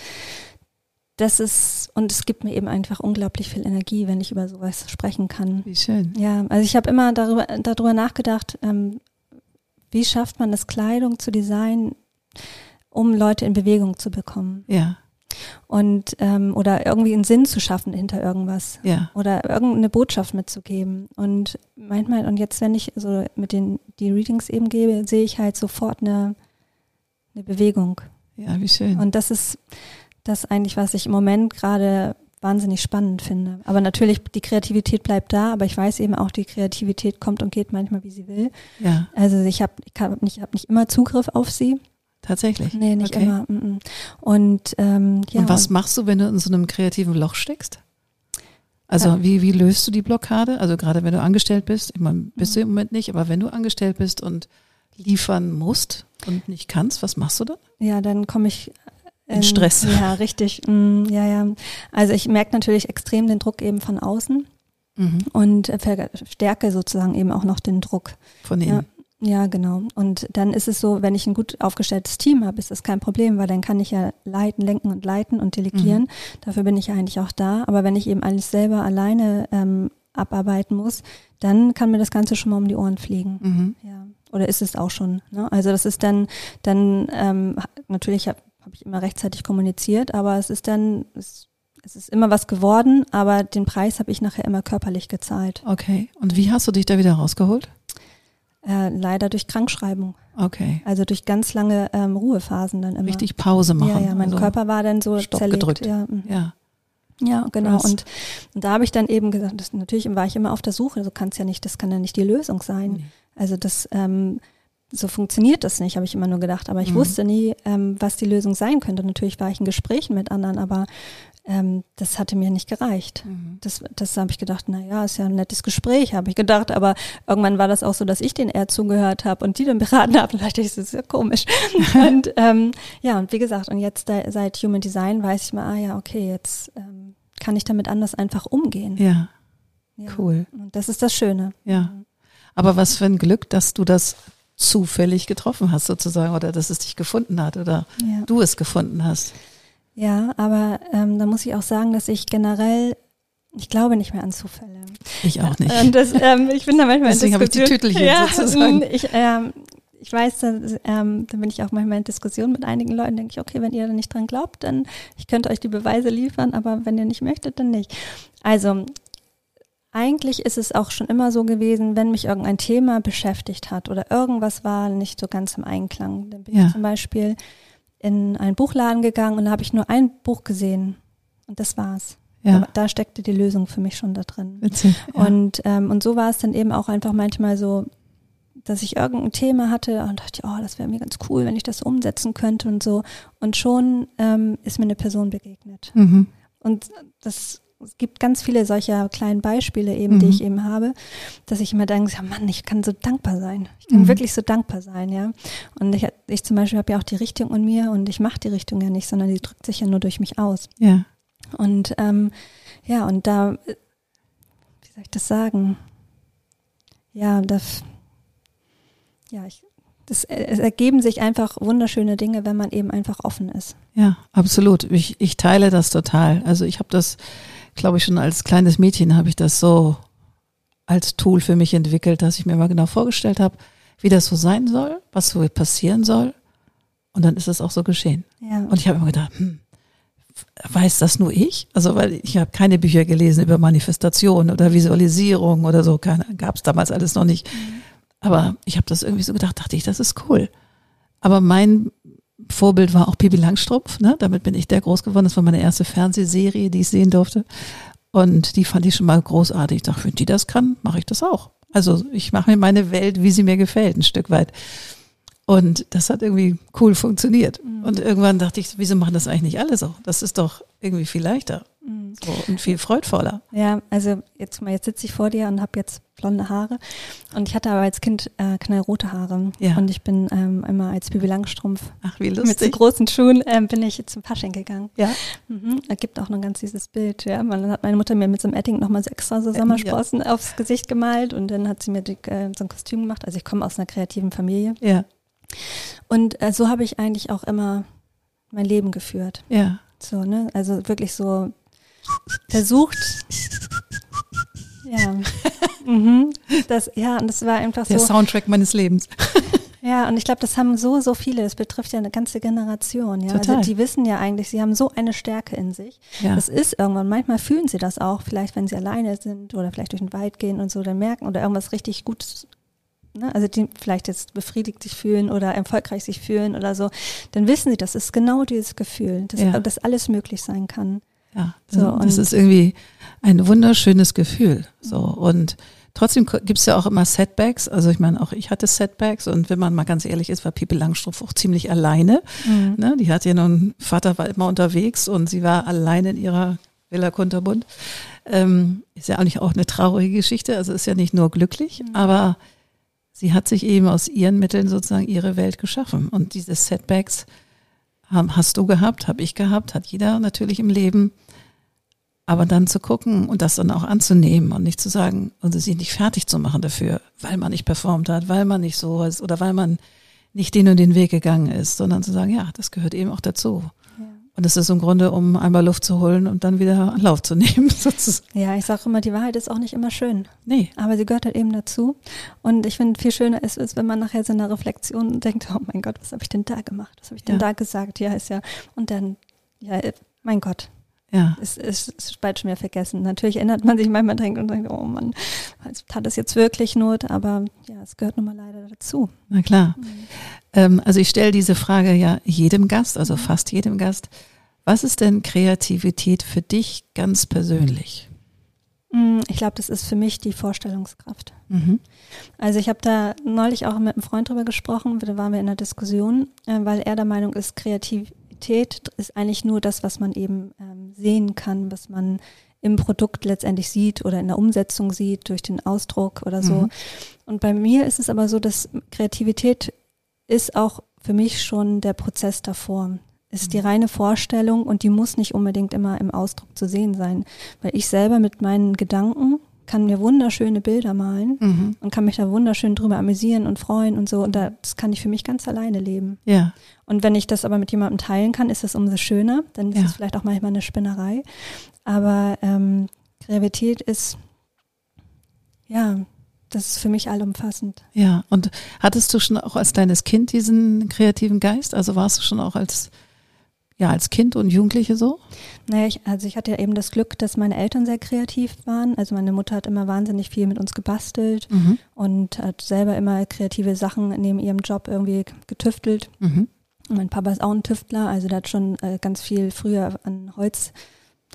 das ist und es gibt mir eben einfach unglaublich viel Energie, wenn ich über sowas sprechen kann. wie schön. Ja, also ich habe immer darüber, darüber nachgedacht, ähm, wie schafft man es, Kleidung zu designen, um Leute in Bewegung zu bekommen Ja, und ähm, oder irgendwie einen Sinn zu schaffen hinter irgendwas ja, oder irgendeine Botschaft mitzugeben. Und manchmal, und jetzt, wenn ich so mit den die Readings eben gebe, sehe ich halt sofort eine, eine Bewegung. ja, wie schön. Und das ist das eigentlich, was ich im Moment gerade wahnsinnig spannend finde. Aber natürlich, die Kreativität bleibt da, aber ich weiß eben auch, die Kreativität kommt und geht manchmal, wie sie will. Ja, Also ich habe ich hab nicht, hab nicht immer Zugriff auf sie. tatsächlich. Nee, nicht Okay. immer. mm, mm. Und ähm, ja. und was machst du, wenn du in so einem kreativen Loch steckst? Also Ja. wie, wie löst du die Blockade? Also gerade wenn du angestellt bist, ich meine, bist Mhm. du im Moment nicht, aber wenn du angestellt bist und liefern musst und nicht kannst, was machst du dann? Ja, dann komme ich In Stress. Ja, richtig. Mm, ja, ja. Also ich merke natürlich extrem den Druck eben von außen Mhm. und verstärke sozusagen eben auch noch den Druck. Von innen. Ja, genau. Und dann ist es so, wenn ich ein gut aufgestelltes Team habe, ist das kein Problem, weil dann kann ich ja leiten, lenken und leiten und delegieren. Mhm. Dafür bin ich ja eigentlich auch da. Aber wenn ich eben alles selber alleine ähm, abarbeiten muss, dann kann mir das Ganze schon mal um die Ohren fliegen. Mhm. Ja. Oder ist es auch schon. Ne? Also das ist dann, dann ähm, natürlich habe hab ich immer rechtzeitig kommuniziert, aber es ist dann, es, es ist immer was geworden, aber den Preis habe ich nachher immer körperlich gezahlt. Okay. Und wie hast du dich da wieder rausgeholt? Äh, leider durch Krankschreibung. Okay. Also durch ganz lange ähm, Ruhephasen dann immer. Richtig Pause machen. Ja, ja, mein also, Körper war dann so Stopp zerlegt. gedrückt. Ja, mhm. Ja. ja genau. Und, und da habe ich dann eben gesagt, das, natürlich war ich immer auf der Suche. So kann es ja nicht, das kann ja nicht die Lösung sein. Nee. Also das, ähm, so funktioniert das nicht, habe ich immer nur gedacht. Aber ich Mhm. wusste nie, ähm, was die Lösung sein könnte. Natürlich war ich in Gesprächen mit anderen, aber ähm, das hatte mir nicht gereicht. Mhm. Das, das habe ich gedacht, na ja, ist ja ein nettes Gespräch, habe ich gedacht. Aber irgendwann war das auch so, dass ich den eher zugehört habe und die dann beraten haben. Dachte ich, das ist ja komisch. und ähm, ja, und wie gesagt, und jetzt da, seit Human Design weiß ich mal, ah ja, okay, jetzt ähm, kann ich damit anders einfach umgehen. Ja, Ja. cool. Und das ist das Schöne. Ja. Aber was für ein Glück, dass du das zufällig getroffen hast sozusagen oder dass es dich gefunden hat oder Ja. du es gefunden hast. Ja, aber ähm, da muss ich auch sagen, dass ich generell, ich glaube nicht mehr an Zufälle. Ich auch nicht. Und das, ähm, ich bin da manchmal Deswegen in habe ich die Diskussion- Tütelchen ja, sozusagen. mm, Ich, ähm, ich weiß, da, ähm, da bin ich auch manchmal in Diskussion mit einigen Leuten, denke ich, okay, wenn ihr da nicht dran glaubt, dann ich könnte euch die Beweise liefern, aber wenn ihr nicht möchtet, dann nicht. Also eigentlich ist es auch schon immer so gewesen, wenn mich irgendein Thema beschäftigt hat oder irgendwas war nicht so ganz im Einklang. Dann bin Ja. ich zum Beispiel in einen Buchladen gegangen und da habe ich nur ein Buch gesehen und das war's. Ja, Aber da steckte die Lösung für mich schon da drin. witzig. Ja. Und, ähm, und so war es dann eben auch einfach manchmal so, dass ich irgendein Thema hatte und dachte, oh, das wäre mir ganz cool, wenn ich das umsetzen könnte und so. Und schon ähm, ist mir eine Person begegnet. mhm. Und das es gibt ganz viele solcher kleinen Beispiele eben, die Mhm. ich eben habe, dass ich immer denke, ja Mann, ich kann so dankbar sein. Ich kann Mhm. wirklich so dankbar sein, ja. Und ich, ich zum Beispiel habe ja auch die Richtung in mir und ich mache die Richtung ja nicht, sondern die drückt sich ja nur durch mich aus. Ja. Und ähm, ja, und da, äh, wie soll ich das sagen? Ja, das, ja, ich, das, äh, es ergeben sich einfach wunderschöne Dinge, wenn man eben einfach offen ist. Ja, absolut. Ich, ich teile das total. Also ich habe das, glaube ich, schon als kleines Mädchen habe ich das so als Tool für mich entwickelt, dass ich mir mal genau vorgestellt habe, wie das so sein soll, was so passieren soll. Und dann ist es auch so geschehen. Ja, Und ich habe immer gedacht, hm, weiß das nur ich? Also weil ich habe keine Bücher gelesen über Manifestation oder Visualisierung oder so, gab es damals alles noch nicht. Aber ich habe das irgendwie so gedacht, dachte ich, das ist cool. Aber mein Vorbild war auch Pippi Langstrumpf, ne? Damit bin ich der groß geworden. Das war meine erste Fernsehserie, die ich sehen durfte. Und die fand ich schon mal großartig. Ich dachte, wenn die das kann, mache ich das auch. Also ich mache mir meine Welt, wie sie mir gefällt, ein Stück weit. Und das hat irgendwie cool funktioniert. Mhm. Und irgendwann dachte ich, wieso machen das eigentlich nicht alle so? Das ist doch irgendwie viel leichter. So, und viel freudvoller. Ja, also jetzt mal, jetzt sitze ich vor dir und habe jetzt blonde Haare. Und ich hatte aber als Kind äh, knallrote Haare. Ja. Und ich bin ähm, immer als Bibi Langstrumpf Ach, wie lustig. mit so großen Schuhen ähm, bin ich zum Fasching gegangen. Ja. Mhm. Es gibt auch noch ein ganz dieses Bild. Ja, dann hat meine Mutter mir mit so einem Etting nochmal so extra so Sommersprossen ja. aufs Gesicht gemalt und dann hat sie mir die, äh, so ein Kostüm gemacht. Also ich komme aus einer kreativen Familie. Ja. Und äh, so habe ich eigentlich auch immer mein Leben geführt. Ja. So, ne? Also wirklich so versucht. Ja. mhm. Das, ja, und das war einfach Der so. Der Soundtrack meines Lebens. Ja, und ich glaube, das haben so, so viele. Das betrifft ja eine ganze Generation. Ja, also Total. also die wissen ja eigentlich, sie haben so eine Stärke in sich. Ja. Das ist irgendwann. Manchmal fühlen sie das auch, vielleicht wenn sie alleine sind oder vielleicht durch den Wald gehen und so, dann merken oder irgendwas richtig gut. Ne, also die vielleicht jetzt befriedigt sich fühlen oder erfolgreich sich fühlen oder so, dann wissen sie, das ist genau dieses Gefühl, dass, ja. dass alles möglich sein kann. Ja, so, das ist irgendwie ein wunderschönes Gefühl. So und trotzdem gibt es ja auch immer Setbacks. Also ich meine, auch ich hatte Setbacks und wenn man mal ganz ehrlich ist, war Pippi Langstrumpf auch ziemlich alleine. Mhm. Ne? Die hatte ja nun, Vater war immer unterwegs und sie war alleine in ihrer Villa Kunterbund. Ähm, ist ja eigentlich auch eine traurige Geschichte, also ist ja nicht nur glücklich, mhm. aber sie hat sich eben aus ihren Mitteln sozusagen ihre Welt geschaffen. Und diese Setbacks, hast du gehabt, habe ich gehabt, hat jeder natürlich im Leben. Aber dann zu gucken und das dann auch anzunehmen und nicht zu sagen und also sich nicht fertig zu machen dafür, weil man nicht performt hat, weil man nicht so ist oder weil man nicht den und den Weg gegangen ist, sondern zu sagen, ja, das gehört eben auch dazu. Und das ist im Grunde, um einmal Luft zu holen und dann wieder Anlauf zu nehmen, sozusagen. Ja, ich sage immer, die Wahrheit ist auch nicht immer schön. Nee. Aber sie gehört halt eben dazu. Und ich finde, viel schöner ist es, wenn man nachher so eine Reflexion denkt, oh mein Gott, was habe ich denn da gemacht? Was habe ich denn ja. da gesagt? Ja, ist ja. Und dann, ja, mein Gott, ja. Es ist, ist bald schon wieder vergessen. Natürlich erinnert man sich manchmal denkt und denkt, oh Mann, hat es jetzt wirklich Not, aber ja, es gehört nun mal leider dazu. Na klar. Mhm. Ähm, also ich stelle diese Frage ja jedem Gast, also fast jedem Gast. Was ist denn Kreativität für dich ganz persönlich? Mm, ich glaube, das ist für mich die Vorstellungskraft. Mhm. Also ich habe da neulich auch mit einem Freund drüber gesprochen, da waren wir in einer Diskussion, äh, weil er der Meinung ist, kreativ, Qualität ist eigentlich nur das, was man eben ähm, sehen kann, was man im Produkt letztendlich sieht oder in der Umsetzung sieht, durch den Ausdruck oder so. Mhm. Und bei mir ist es aber so, dass Kreativität ist auch für mich schon der Prozess davor. Ist mhm. die reine Vorstellung und die muss nicht unbedingt immer im Ausdruck zu sehen sein. Weil ich selber mit meinen Gedanken kann mir wunderschöne Bilder malen mhm. und kann mich da wunderschön drüber amüsieren und freuen und so. Und das kann ich für mich ganz alleine leben. Ja. Und wenn ich das aber mit jemandem teilen kann, ist das umso schöner. Dann ist ja. es vielleicht auch manchmal eine Spinnerei. Aber ähm, Kreativität ist, ja, das ist für mich allumfassend. Ja, und hattest du schon auch als kleines Kind diesen kreativen Geist? Also warst du schon auch als ja, als Kind und Jugendliche so? Naja, ich, also ich hatte ja eben das Glück, dass meine Eltern sehr kreativ waren. Also meine Mutter hat immer wahnsinnig viel mit uns gebastelt mhm. und hat selber immer kreative Sachen neben ihrem Job irgendwie getüftelt. Mhm. Mein Papa ist auch ein Tüftler, also der hat schon äh, ganz viel früher an Holz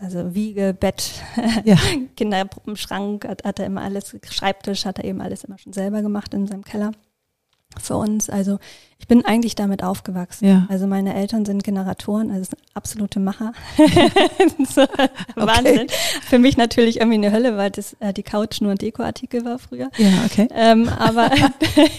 also Wiege, Bett, ja. Kinderpuppenschrank, hat, hat er immer alles, Schreibtisch hat er eben alles immer schon selber gemacht in seinem Keller für uns. Also ich bin eigentlich damit aufgewachsen. Ja. Also meine Eltern sind Generatoren, also absolute Macher. so, Wahnsinn. Okay. Für mich natürlich irgendwie eine Hölle, weil das äh, die Couch nur ein Dekoartikel war früher. Ja, okay. Ähm, aber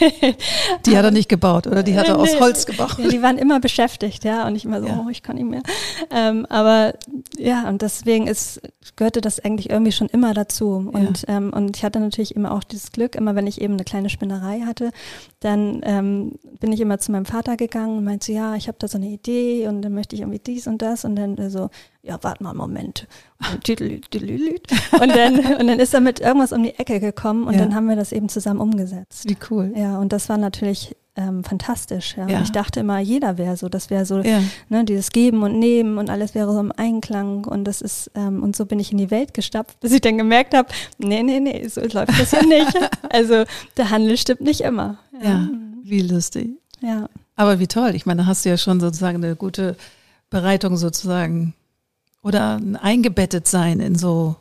die hat er nicht gebaut oder die hat er aus Holz gebaut. Ja, die waren immer beschäftigt, ja, und ich immer so, ja. oh, ich kann nicht mehr. Ähm, aber ja, und deswegen ist gehörte das eigentlich irgendwie schon immer dazu. Und ähm, und ich hatte natürlich immer auch dieses Glück, immer wenn ich eben eine kleine Spinnerei hatte, dann ähm, bin ich immer zu meinem Vater gegangen und meinte, ja, ich habe da so eine Idee und dann möchte ich irgendwie dies und das und dann so, ja, warte mal einen Moment. Und, und, dann, und dann ist er mit irgendwas um die Ecke gekommen und ja. dann haben wir das eben zusammen umgesetzt. Wie cool. Ja, und das war natürlich ähm, fantastisch. Ja. Ja. Ich dachte immer, jeder wäre so. Das wäre so, Ja. ne, dieses Geben und Nehmen und alles wäre so im Einklang. Und das ist, ähm, und so bin ich in die Welt gestapft, bis ich dann gemerkt habe, nee, nee, nee, so läuft das ja nicht. also der Handel stimmt nicht immer. Ja, wie lustig. ja. Aber wie toll. Ich meine, da hast du ja schon sozusagen eine gute Bereitung sozusagen oder ein eingebettet sein in so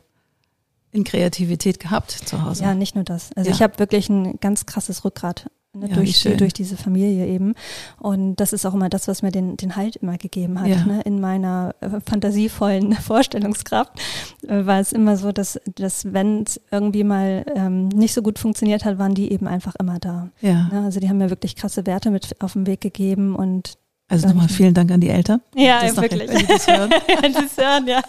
in Kreativität gehabt zu Hause. Ja, nicht nur das. Also Ja. ich habe wirklich ein ganz krasses Rückgrat ne, Ja, durch, durch diese Familie eben. Und das ist auch immer das, was mir den, den Halt immer gegeben hat. Ja. Ne? In meiner äh, fantasievollen Vorstellungskraft äh, war es immer so, dass, dass wenn es irgendwie mal ähm, nicht so gut funktioniert hat, waren die eben einfach immer da. ja. Ne? Also die haben mir wirklich krasse Werte mit auf den Weg gegeben und Also nochmal vielen Dank an die Eltern. ja, Das noch- wirklich. die das hören. das hören, ja.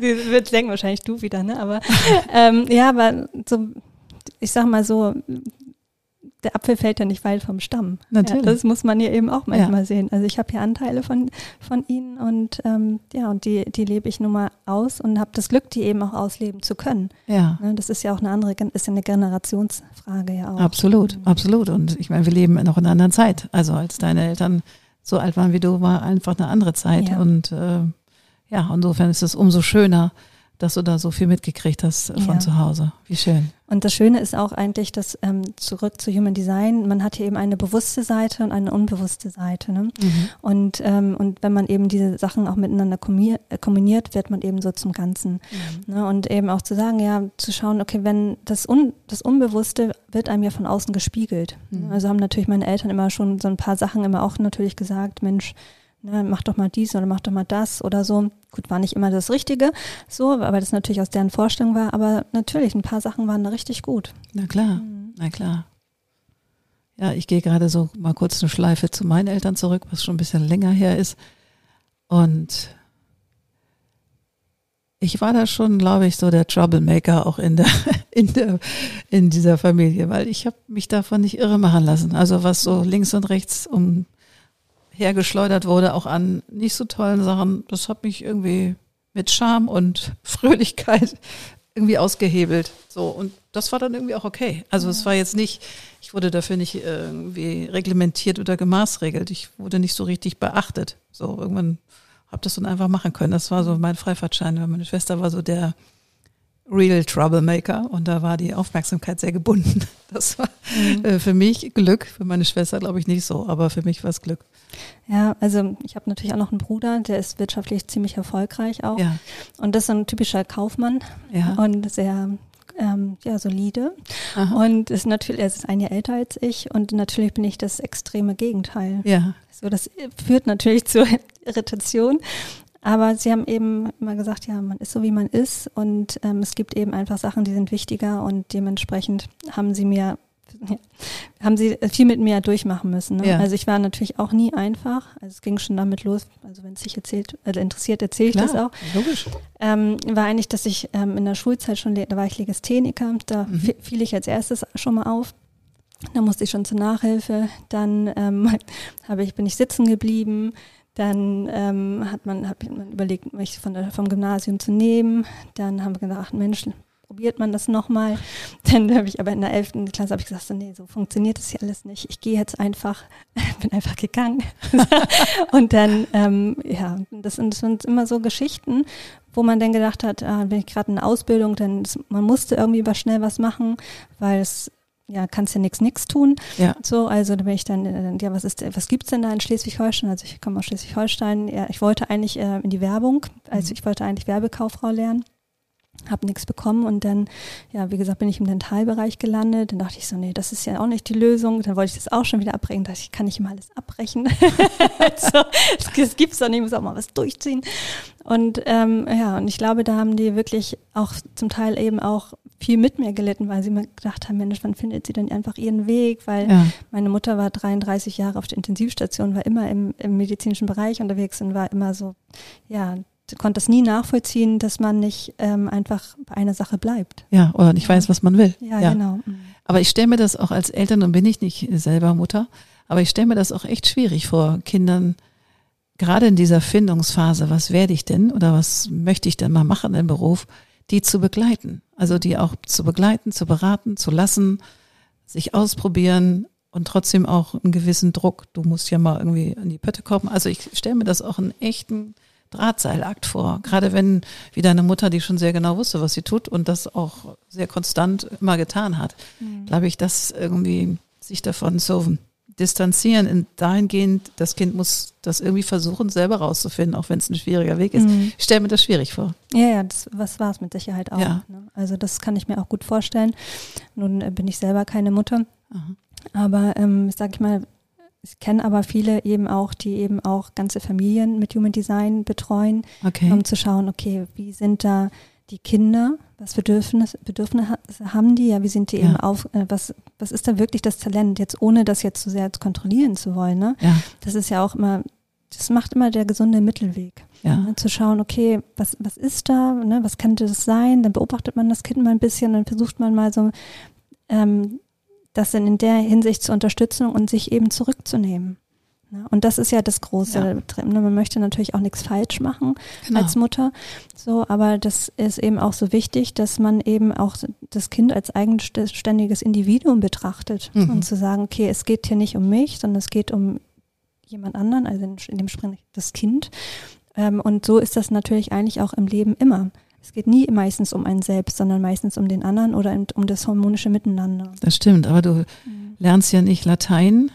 Die wird denken wahrscheinlich du wieder, ne? Aber ähm, ja, aber so, ich sag mal so, der Apfel fällt ja nicht weit vom Stamm. Natürlich. Ja, das muss man ja eben auch manchmal sehen. Also ich habe hier Anteile von, von ihnen und ähm, ja, und die, die lebe ich nun mal aus und habe das Glück, die eben auch ausleben zu können. Ja, Ne? Das ist ja auch eine andere, ist ja eine Generationsfrage ja auch. absolut, absolut. Und ich meine, wir leben noch in einer anderen Zeit. Also als deine Eltern so alt waren wie du, war einfach eine andere Zeit. Ja. Und äh, ja, insofern ist es umso schöner, dass du da so viel mitgekriegt hast von Ja. zu Hause. Wie schön. Und das Schöne ist auch eigentlich, dass ähm, zurück zu Human Design, man hat hier eben eine bewusste Seite und eine unbewusste Seite. Ne? Und, ähm, und wenn man eben diese Sachen auch miteinander äh, kombiniert, wird man eben so zum Ganzen. Ne? Und eben auch zu sagen, ja, zu schauen, okay, wenn das, Un das Unbewusste wird einem ja von außen gespiegelt. Mhm. Also haben natürlich meine Eltern immer schon so ein paar Sachen immer auch natürlich gesagt, Mensch, ne, mach doch mal dies oder mach doch mal das oder so. Gut, war nicht immer das Richtige, so, aber das natürlich aus deren Vorstellung war. Aber natürlich, ein paar Sachen waren da richtig gut. Na klar, na klar. Ja, ich gehe gerade so mal kurz eine Schleife zu meinen Eltern zurück, was schon ein bisschen länger her ist. Und ich war da schon, glaube ich, so der Troublemaker auch in der, in der, in dieser Familie, weil ich habe mich davon nicht irre machen lassen. Also was so links und rechts um hergeschleudert wurde, auch an nicht so tollen Sachen, das hat mich irgendwie mit Charme und Fröhlichkeit irgendwie ausgehebelt. So, und das war dann irgendwie auch okay. Also es war jetzt nicht, ich wurde dafür nicht irgendwie reglementiert oder gemaßregelt. Ich wurde nicht so richtig beachtet. So, irgendwann habe das dann einfach machen können. Das war so mein Freifahrtschein, weil meine Schwester war so der Real Troublemaker und da war die Aufmerksamkeit sehr gebunden. Das war äh, für mich Glück, für meine Schwester glaube ich nicht so, aber für mich war es Glück. Ja, also ich habe natürlich auch noch einen Bruder, der ist wirtschaftlich ziemlich erfolgreich auch. Ja, Und das ist ein typischer Kaufmann ja. und sehr ähm, ja, solide. Aha. Und ist natürlich, er ist ein Jahr älter als ich und natürlich bin ich das extreme Gegenteil. ja, So, das führt natürlich zur Irritation. Aber sie haben eben immer gesagt, ja, man ist so, wie man ist und ähm, es gibt eben einfach Sachen, die sind wichtiger und dementsprechend haben sie mir, ja, haben sie viel mit mir durchmachen müssen. Ne? Ja. Also ich war natürlich auch nie einfach. Also es ging schon damit los, also wenn es sich erzählt, also interessiert, erzähle ich das auch. logisch. Ähm, war eigentlich, dass ich ähm, in der Schulzeit schon, da war ich Legastheniker, da Mhm. fi- fiel ich als erstes schon mal auf. Da musste ich schon zur Nachhilfe. Dann ähm, habe ich, bin ich sitzen geblieben. Dann ähm, hat man, hat man überlegt, mich von der, vom Gymnasium zu nehmen. Dann haben wir gedacht, Mensch, probiert man das nochmal. Dann habe ich aber in der 11. Klasse habe ich gesagt, so, nee, so funktioniert das hier alles nicht. Ich gehe jetzt einfach, bin einfach gegangen. und dann, ähm, ja, das, sind- das sind immer so Geschichten, wo man dann gedacht hat, ah, bin ich gerade in der Ausbildung, dann ist- man musste irgendwie was schnell was machen, weil es ja, kannst ja nichts nix tun. Ja. So, also da bin ich dann, äh, ja, was ist, was gibt's denn da in Schleswig-Holstein? Also ich komme aus Schleswig-Holstein. Ja, ich wollte eigentlich äh, in die Werbung, also ich wollte eigentlich Werbekauffrau lernen. Habe nichts bekommen und dann, ja, wie gesagt, bin ich im Dentalbereich gelandet. Dann dachte ich so, nee, das ist ja auch nicht die Lösung. Dann wollte ich das auch schon wieder abbrechen. Da dachte ich, kann ich immer alles abbrechen. so, das gibt's doch nicht, ich muss auch mal was durchziehen. Und ähm, ja, und ich glaube, da haben die wirklich auch zum Teil eben auch viel mit mir gelitten, weil sie mir gedacht haben, Mensch, wann findet sie denn einfach ihren Weg? Weil Ja, meine Mutter war 33 Jahre auf der Intensivstation, war immer im, im medizinischen Bereich unterwegs und war immer so, ja, konnte es nie nachvollziehen, dass man nicht ähm, einfach bei einer Sache bleibt. ja, oder nicht weiß, was man will. Ja, genau. Mhm. Aber ich stelle mir das auch als Eltern, und bin ich nicht selber Mutter, aber ich stelle mir das auch echt schwierig vor, Kindern, gerade in dieser Findungsphase, was werde ich denn oder was möchte ich denn mal machen im Beruf, die zu begleiten. Also die auch zu begleiten, zu beraten, zu lassen, sich ausprobieren und trotzdem auch einen gewissen Druck. Du musst ja mal irgendwie in die Pötte kommen. Also ich stelle mir das auch einen echten Drahtseilakt vor. Gerade wenn, wie deine Mutter, die schon sehr genau wusste, was sie tut und das auch sehr konstant immer getan hat, mhm. glaube ich, dass irgendwie sich davon so distanzieren in dahingehend, das Kind muss das irgendwie versuchen, selber rauszufinden, auch wenn es ein schwieriger Weg ist. Mhm. Ich stelle mir das schwierig vor. Ja, ja, das, was war es mit Sicherheit auch. Ja. Ne? Also das kann ich mir auch gut vorstellen. Nun äh, bin ich selber keine Mutter, Aha. aber ähm, sag ich mal, ich kenne aber viele eben auch, die eben auch ganze Familien mit Human Design betreuen, okay. um zu schauen, okay, wie sind da die Kinder, was Bedürfnisse, Bedürfnisse haben die, ja, wie sind die ja. eben auf, äh, was, was ist da wirklich das Talent, jetzt ohne das jetzt zu sehr kontrollieren zu wollen, ne? Ja. Das ist ja auch immer, das macht immer der gesunde Mittelweg. Ja. Ne? Zu schauen, okay, was, was ist da, ne? was könnte das sein? Dann beobachtet man das Kind mal ein bisschen, dann versucht man mal so, ähm, das dann in der Hinsicht zu unterstützen und sich eben zurückzunehmen. Ne? Und das ist ja das Große. Ja. Ne? Man möchte natürlich auch nichts falsch machen genau. als Mutter. So, aber das ist eben auch so wichtig, dass man eben auch das Kind als eigenständiges Individuum betrachtet mhm. und zu sagen, okay, es geht hier nicht um mich, sondern es geht um jemand anderen, also in dem Sprint das Kind. Ähm, und so ist das natürlich eigentlich auch im Leben immer. Es geht nie meistens um einen selbst, sondern meistens um den anderen oder um das harmonische Miteinander. Das stimmt, aber du mhm. lernst ja nicht Latein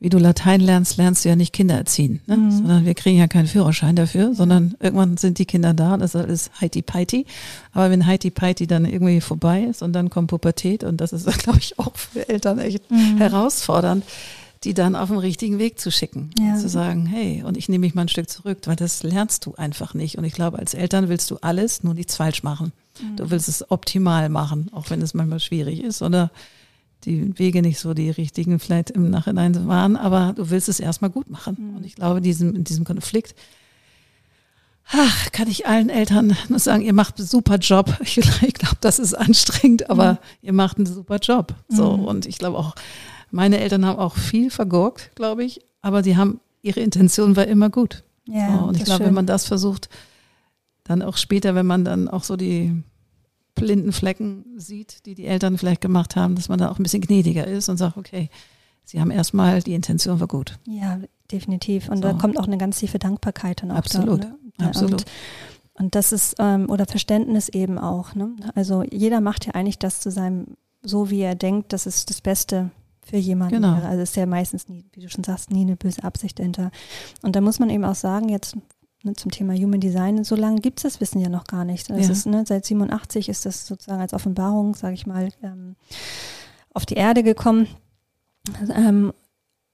wie du Latein lernst, lernst du ja nicht Kinder erziehen, ne? Mhm. sondern wir kriegen ja keinen Führerschein dafür, sondern irgendwann sind die Kinder da, das ist alles heiti-peiti. Aber wenn heiti-peiti dann irgendwie vorbei ist und dann kommt Pubertät und das ist, glaube ich, auch für Eltern echt mhm. herausfordernd, die dann auf den richtigen Weg zu schicken. Ja. Zu sagen, hey, und ich nehme mich mal ein Stück zurück, weil das lernst du einfach nicht. Und ich glaube, als Eltern willst du alles, nur nichts falsch machen. Mhm. Du willst es optimal machen, auch wenn es manchmal schwierig ist oder die Wege nicht so die richtigen vielleicht im Nachhinein waren, aber du willst es erstmal gut machen. Mhm. Und ich glaube, diesem, in diesem Konflikt, ach, kann ich allen Eltern nur sagen, ihr macht einen super Job. Ich, ich glaube, das ist anstrengend, aber mhm. ihr macht einen super Job. So, mhm. und ich glaube auch, meine Eltern haben auch viel vergurkt, glaube ich, aber die haben, ihre Intention war immer gut. Ja, so, und ich glaube, wenn man das versucht, dann auch später, wenn man dann auch so die blinden Flecken sieht, die die Eltern vielleicht gemacht haben, dass man da auch ein bisschen gnädiger ist und sagt, okay, sie haben erstmal, die Intention war gut. Ja, definitiv. Und so. da kommt auch eine ganz tiefe Dankbarkeit dann auch Absolut, da, ne? absolut. Und, und das ist, ähm, oder Verständnis eben auch. Ne? Also jeder macht ja eigentlich das zu seinem, so wie er denkt, das ist das Beste für jemanden. Genau. Also ist ja meistens nie, wie du schon sagst, nie eine böse Absicht dahinter. Und da muss man eben auch sagen, jetzt ne, zum Thema Human Design. So lange gibt es das Wissen ja noch gar nicht. Das ja. ist, ne, seit 87 ist das sozusagen als Offenbarung, sage ich mal, ähm, auf die Erde gekommen. Ähm,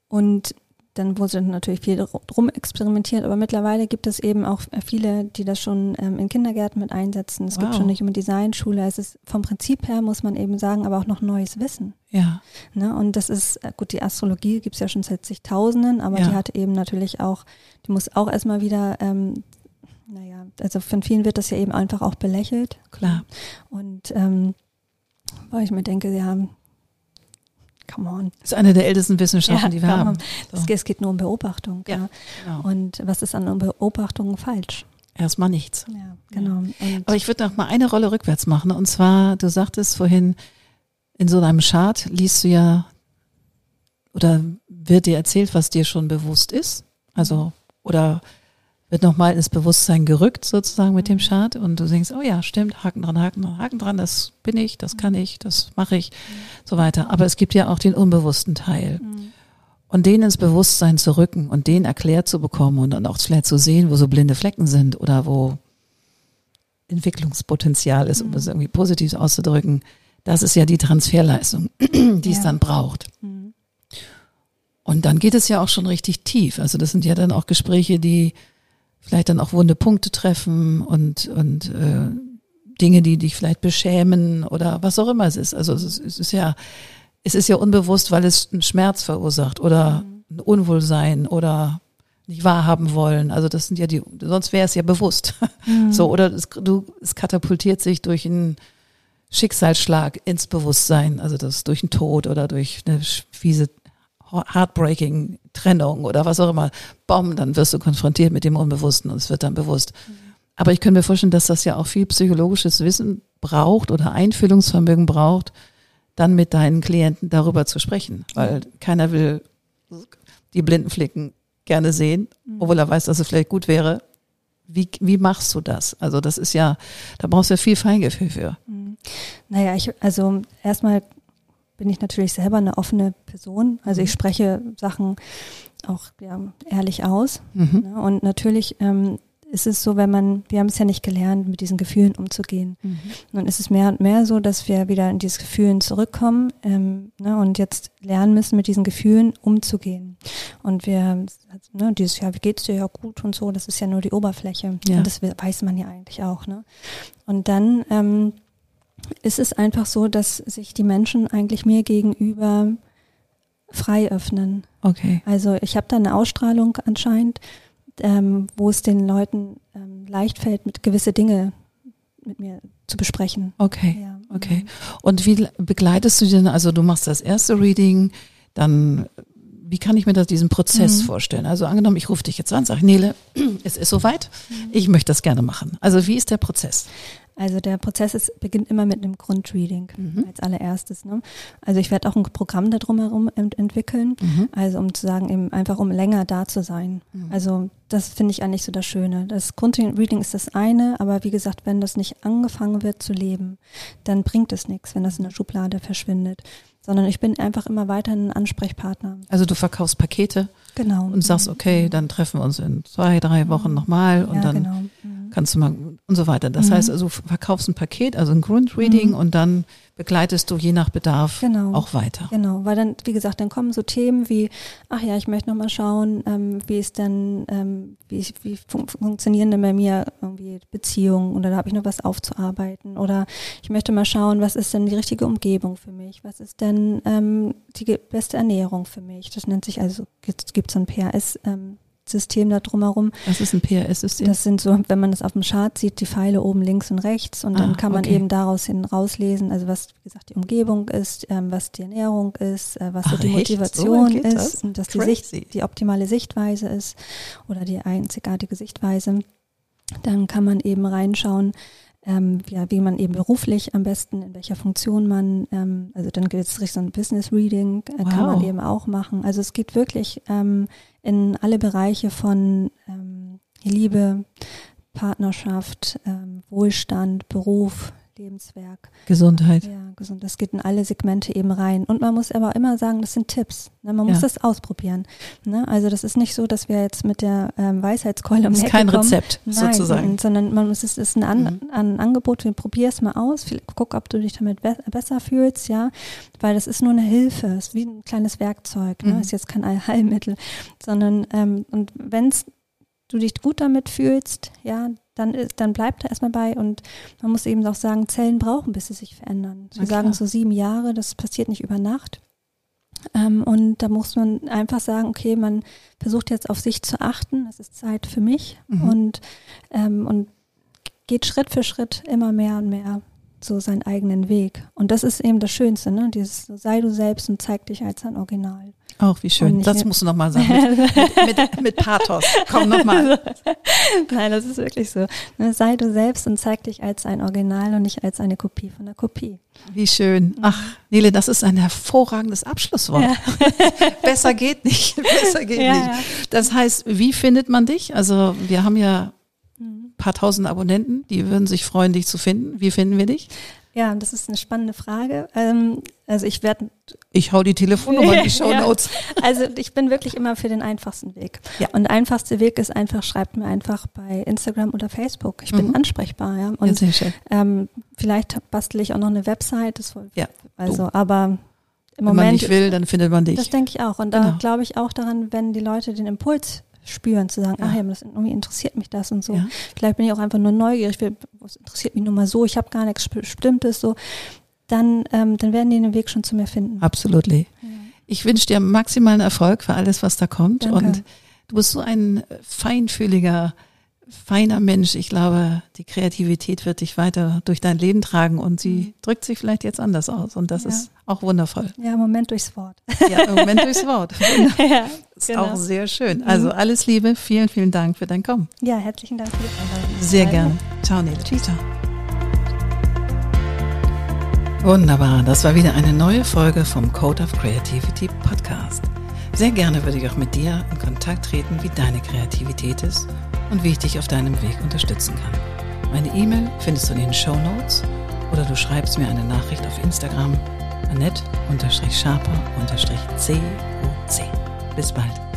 und dann wurde natürlich viel drum experimentiert, aber mittlerweile gibt es eben auch viele, die das schon ähm, in Kindergärten mit einsetzen. Es wow. gibt schon eine Human Design Schule. Es ist vom Prinzip her, muss man eben sagen, aber auch noch neues Wissen. Ja. Ne? Und das ist, äh, gut, die Astrologie gibt es ja schon seit zigtausenden, aber ja. die hat eben natürlich auch, die muss auch erstmal wieder, ähm, naja, also von vielen wird das ja eben einfach auch belächelt. Klar. Und ähm, weil ich mir denke, ja, come on. Das ist eine der ältesten Wissenschaften, ja, die wir haben. So. Es, geht nur um Beobachtung. Ja, Genau. Und was ist an Beobachtungen falsch? Erstmal nichts. Ja, genau. Aber ich würde noch mal eine Rolle rückwärts machen. Und zwar, du sagtest vorhin, in so einem Chart liest du ja oder wird dir erzählt, was dir schon bewusst ist. Also, oder wird nochmal ins Bewusstsein gerückt sozusagen mit dem mhm. Chart und du denkst, oh ja, stimmt, Haken dran, Haken dran, Haken dran, das bin ich, das kann ich, das mache ich, so weiter. Aber es gibt ja auch den unbewussten Teil. Mhm. Und den ins Bewusstsein zu rücken und den erklärt zu bekommen und dann auch vielleicht zu sehen, wo so blinde Flecken sind oder wo Entwicklungspotenzial ist, um es irgendwie positiv auszudrücken, das ist ja die Transferleistung, die ja. es dann braucht. Mhm. Und dann geht es ja auch schon richtig tief. Also das sind ja dann auch Gespräche, die vielleicht dann auch wunde Punkte treffen und, und äh, Dinge, die dich vielleicht beschämen oder was auch immer es ist. Also es ist, es ist ja, es ist ja unbewusst, weil es einen Schmerz verursacht oder ein Unwohlsein oder nicht wahrhaben wollen. Also das sind ja die, sonst wäre es ja bewusst. Mhm. So, oder es, du, es katapultiert sich durch einen Schicksalsschlag ins Bewusstsein, also das durch einen Tod oder durch eine fiese heartbreaking Trennung oder was auch immer, bom, dann wirst du konfrontiert mit dem Unbewussten und es wird dann bewusst. Mhm. Aber ich könnte mir vorstellen, dass das ja auch viel psychologisches Wissen braucht oder Einfühlungsvermögen braucht, dann mit deinen Klienten darüber zu sprechen, weil keiner will die blinden Flicken gerne sehen, mhm. obwohl er weiß, dass es vielleicht gut wäre. Wie, wie machst du das? Also das ist ja, da brauchst du ja viel Feingefühl für. Mhm. Naja, ich, also erstmal bin ich natürlich selber eine offene Person. Also ich mhm. spreche Sachen auch ja, ehrlich aus. Mhm. Ne? Und natürlich ähm, ist es so, wenn man, wir haben es ja nicht gelernt, mit diesen Gefühlen umzugehen. Mhm. Dann ist es mehr und mehr so, dass wir wieder in diese Gefühlen zurückkommen ähm, ne, und jetzt lernen müssen, mit diesen Gefühlen umzugehen. Und wir, ne, dieses Jahr, wie geht's dir ja gut und so, das ist ja nur die Oberfläche. Ja. Und das weiß man ja eigentlich auch. Ne? Und dann ähm, ist es einfach so, dass sich die Menschen eigentlich mir gegenüber frei öffnen. Okay. Also ich habe da eine Ausstrahlung anscheinend, ähm, wo es den Leuten ähm, leicht fällt, mit gewisse Dinge mit mir zu besprechen. Okay, ja. okay. Und wie begleitest du denn, also du machst das erste Reading, dann wie kann ich mir das, diesen Prozess mhm. vorstellen? Also angenommen, ich rufe dich jetzt an, sage, Nele, es ist soweit, mhm. ich möchte das gerne machen. Also wie ist der Prozess? Also der Prozess ist, beginnt immer mit einem Grundreading mhm. als allererstes. Ne? Also ich werde auch ein Programm da drumherum ent entwickeln, mhm. also um zu sagen, eben einfach um länger da zu sein. Mhm. Also das finde ich eigentlich so das Schöne. Das Grundreading ist das eine, aber wie gesagt, wenn das nicht angefangen wird zu leben, dann bringt es nichts, wenn das in der Schublade verschwindet. Sondern ich bin einfach immer weiter ein Ansprechpartner. Also du verkaufst Pakete genau. und sagst, okay, dann treffen wir uns in zwei, drei Wochen mhm. nochmal und ja, dann genau. Mhm. kannst du mal und so weiter. Das mhm. heißt also, verkaufst ein Paket, also ein Grundreading mhm. und dann begleitest du je nach Bedarf genau. auch weiter. Genau, weil dann, wie gesagt, dann kommen so Themen wie, ach ja, ich möchte nochmal schauen, ähm, wie ist denn, ähm, wie, wie fun funktionieren denn bei mir irgendwie Beziehungen oder da habe ich noch was aufzuarbeiten oder ich möchte mal schauen, was ist denn die richtige Umgebung für mich, was ist denn ähm, die beste Ernährung für mich. Das nennt sich also, gibt es so ein PRS, ähm, System da drumherum. Was ist ein PRS-System? Das sind so, wenn man das auf dem Chart sieht, die Pfeile oben links und rechts und ah, dann kann man okay. eben daraus hin rauslesen, also was, wie gesagt, die Umgebung ist, ähm, was die Ernährung ist, äh, was Ach, so die Motivation so ist das? und dass die Sicht, die optimale Sichtweise ist oder die einzigartige Sichtweise. Dann kann man eben reinschauen, ähm, ja, wie man eben beruflich am besten, in welcher Funktion man, ähm, also dann geht es Richtung Business Reading, äh, wow. kann man eben auch machen. Also es geht wirklich ähm, in alle Bereiche von ähm, Liebe, Partnerschaft, ähm, Wohlstand, Beruf, Lebenswerk. Gesundheit. Ja, gesund. Das geht in alle Segmente eben rein. Und man muss aber immer sagen, das sind Tipps. Ne? Man muss ja. das ausprobieren. Ne? Also das ist nicht so, dass wir jetzt mit der ähm, Weisheitskeule um Das ist kein kommen. Rezept Nein, sozusagen. Sondern man muss, es ist ein, An mhm. ein Angebot, probier es mal aus, guck, ob du dich damit be besser fühlst, ja. Weil das ist nur eine Hilfe, ist wie ein kleines Werkzeug, ne? Mhm. ist jetzt kein Heilmittel. Sondern ähm, und wenn du dich gut damit fühlst, ja, dann, ist, dann bleibt er erstmal bei und man muss eben auch sagen, Zellen brauchen, bis sie sich verändern. Sie sagen so sieben Jahre, das passiert nicht über Nacht. Ähm, und da muss man einfach sagen, okay, man versucht jetzt auf sich zu achten, es ist Zeit für mich mhm. und, ähm, und geht Schritt für Schritt immer mehr und mehr so seinen eigenen Weg. Und das ist eben das Schönste, ne? Dieses sei du selbst und zeig dich als ein Original. Auch wie schön. Das musst du nochmal sagen. Mit, mit, mit Pathos. Komm nochmal. Nein, das ist wirklich so. Ne? Sei du selbst und zeig dich als ein Original und nicht als eine Kopie von der Kopie. Wie schön. Ach, Nele, das ist ein hervorragendes Abschlusswort. Ja. Besser geht nicht. Besser geht ja, nicht. Das heißt, wie findet man dich? Also wir haben ja paar tausend Abonnenten, die würden sich freuen, dich zu finden. Wie finden wir dich? Ja, das ist eine spannende Frage. Ähm, also ich werde. Ich hau die Telefonnummer in die Show Notes. ja, also ich bin wirklich immer für den einfachsten Weg. Ja. Und der einfachste Weg ist einfach, schreibt mir einfach bei Instagram oder Facebook. Ich bin mhm. ansprechbar, ja. Und ja, sehr schön. Ähm, vielleicht bastel ich auch noch eine Website. Das, ja. Also, du. aber im wenn Moment. Wenn man nicht will, dann findet man dich. Das denke ich auch. Und da genau. glaube ich auch daran, wenn die Leute den Impuls spüren, zu sagen, ja. ach ja, das, irgendwie interessiert mich das und so. Ja. Vielleicht bin ich auch einfach nur neugierig, was interessiert mich nur mal so, ich habe gar nichts Bestimmtes, so. Dann, ähm, dann werden die den Weg schon zu mir finden. Absolut. Ja. Ich wünsche dir maximalen Erfolg für alles, was da kommt. Danke. Und du bist so ein feinfühliger, feiner Mensch. Ich glaube, die Kreativität wird dich weiter durch dein Leben tragen und sie mhm. drückt sich vielleicht jetzt anders aus. Und das ja. ist auch wundervoll. Ja, Moment durchs Wort. Ja, Moment durchs Wort. ja, ist genau. auch sehr schön. Also mhm. alles Liebe, vielen, vielen Dank für dein Kommen. Ja, herzlichen Dank für die Einladung. Sehr gerne. Ciao, Nele. Tschüss. Ciao. Wunderbar, das war wieder eine neue Folge vom Code of Creativity Podcast. Sehr gerne würde ich auch mit dir in Kontakt treten, wie deine Kreativität ist und wie ich dich auf deinem Weg unterstützen kann. Meine E-Mail findest du in den Show Notes oder du schreibst mir eine Nachricht auf Instagram annette-sharper-coc. Bis bald.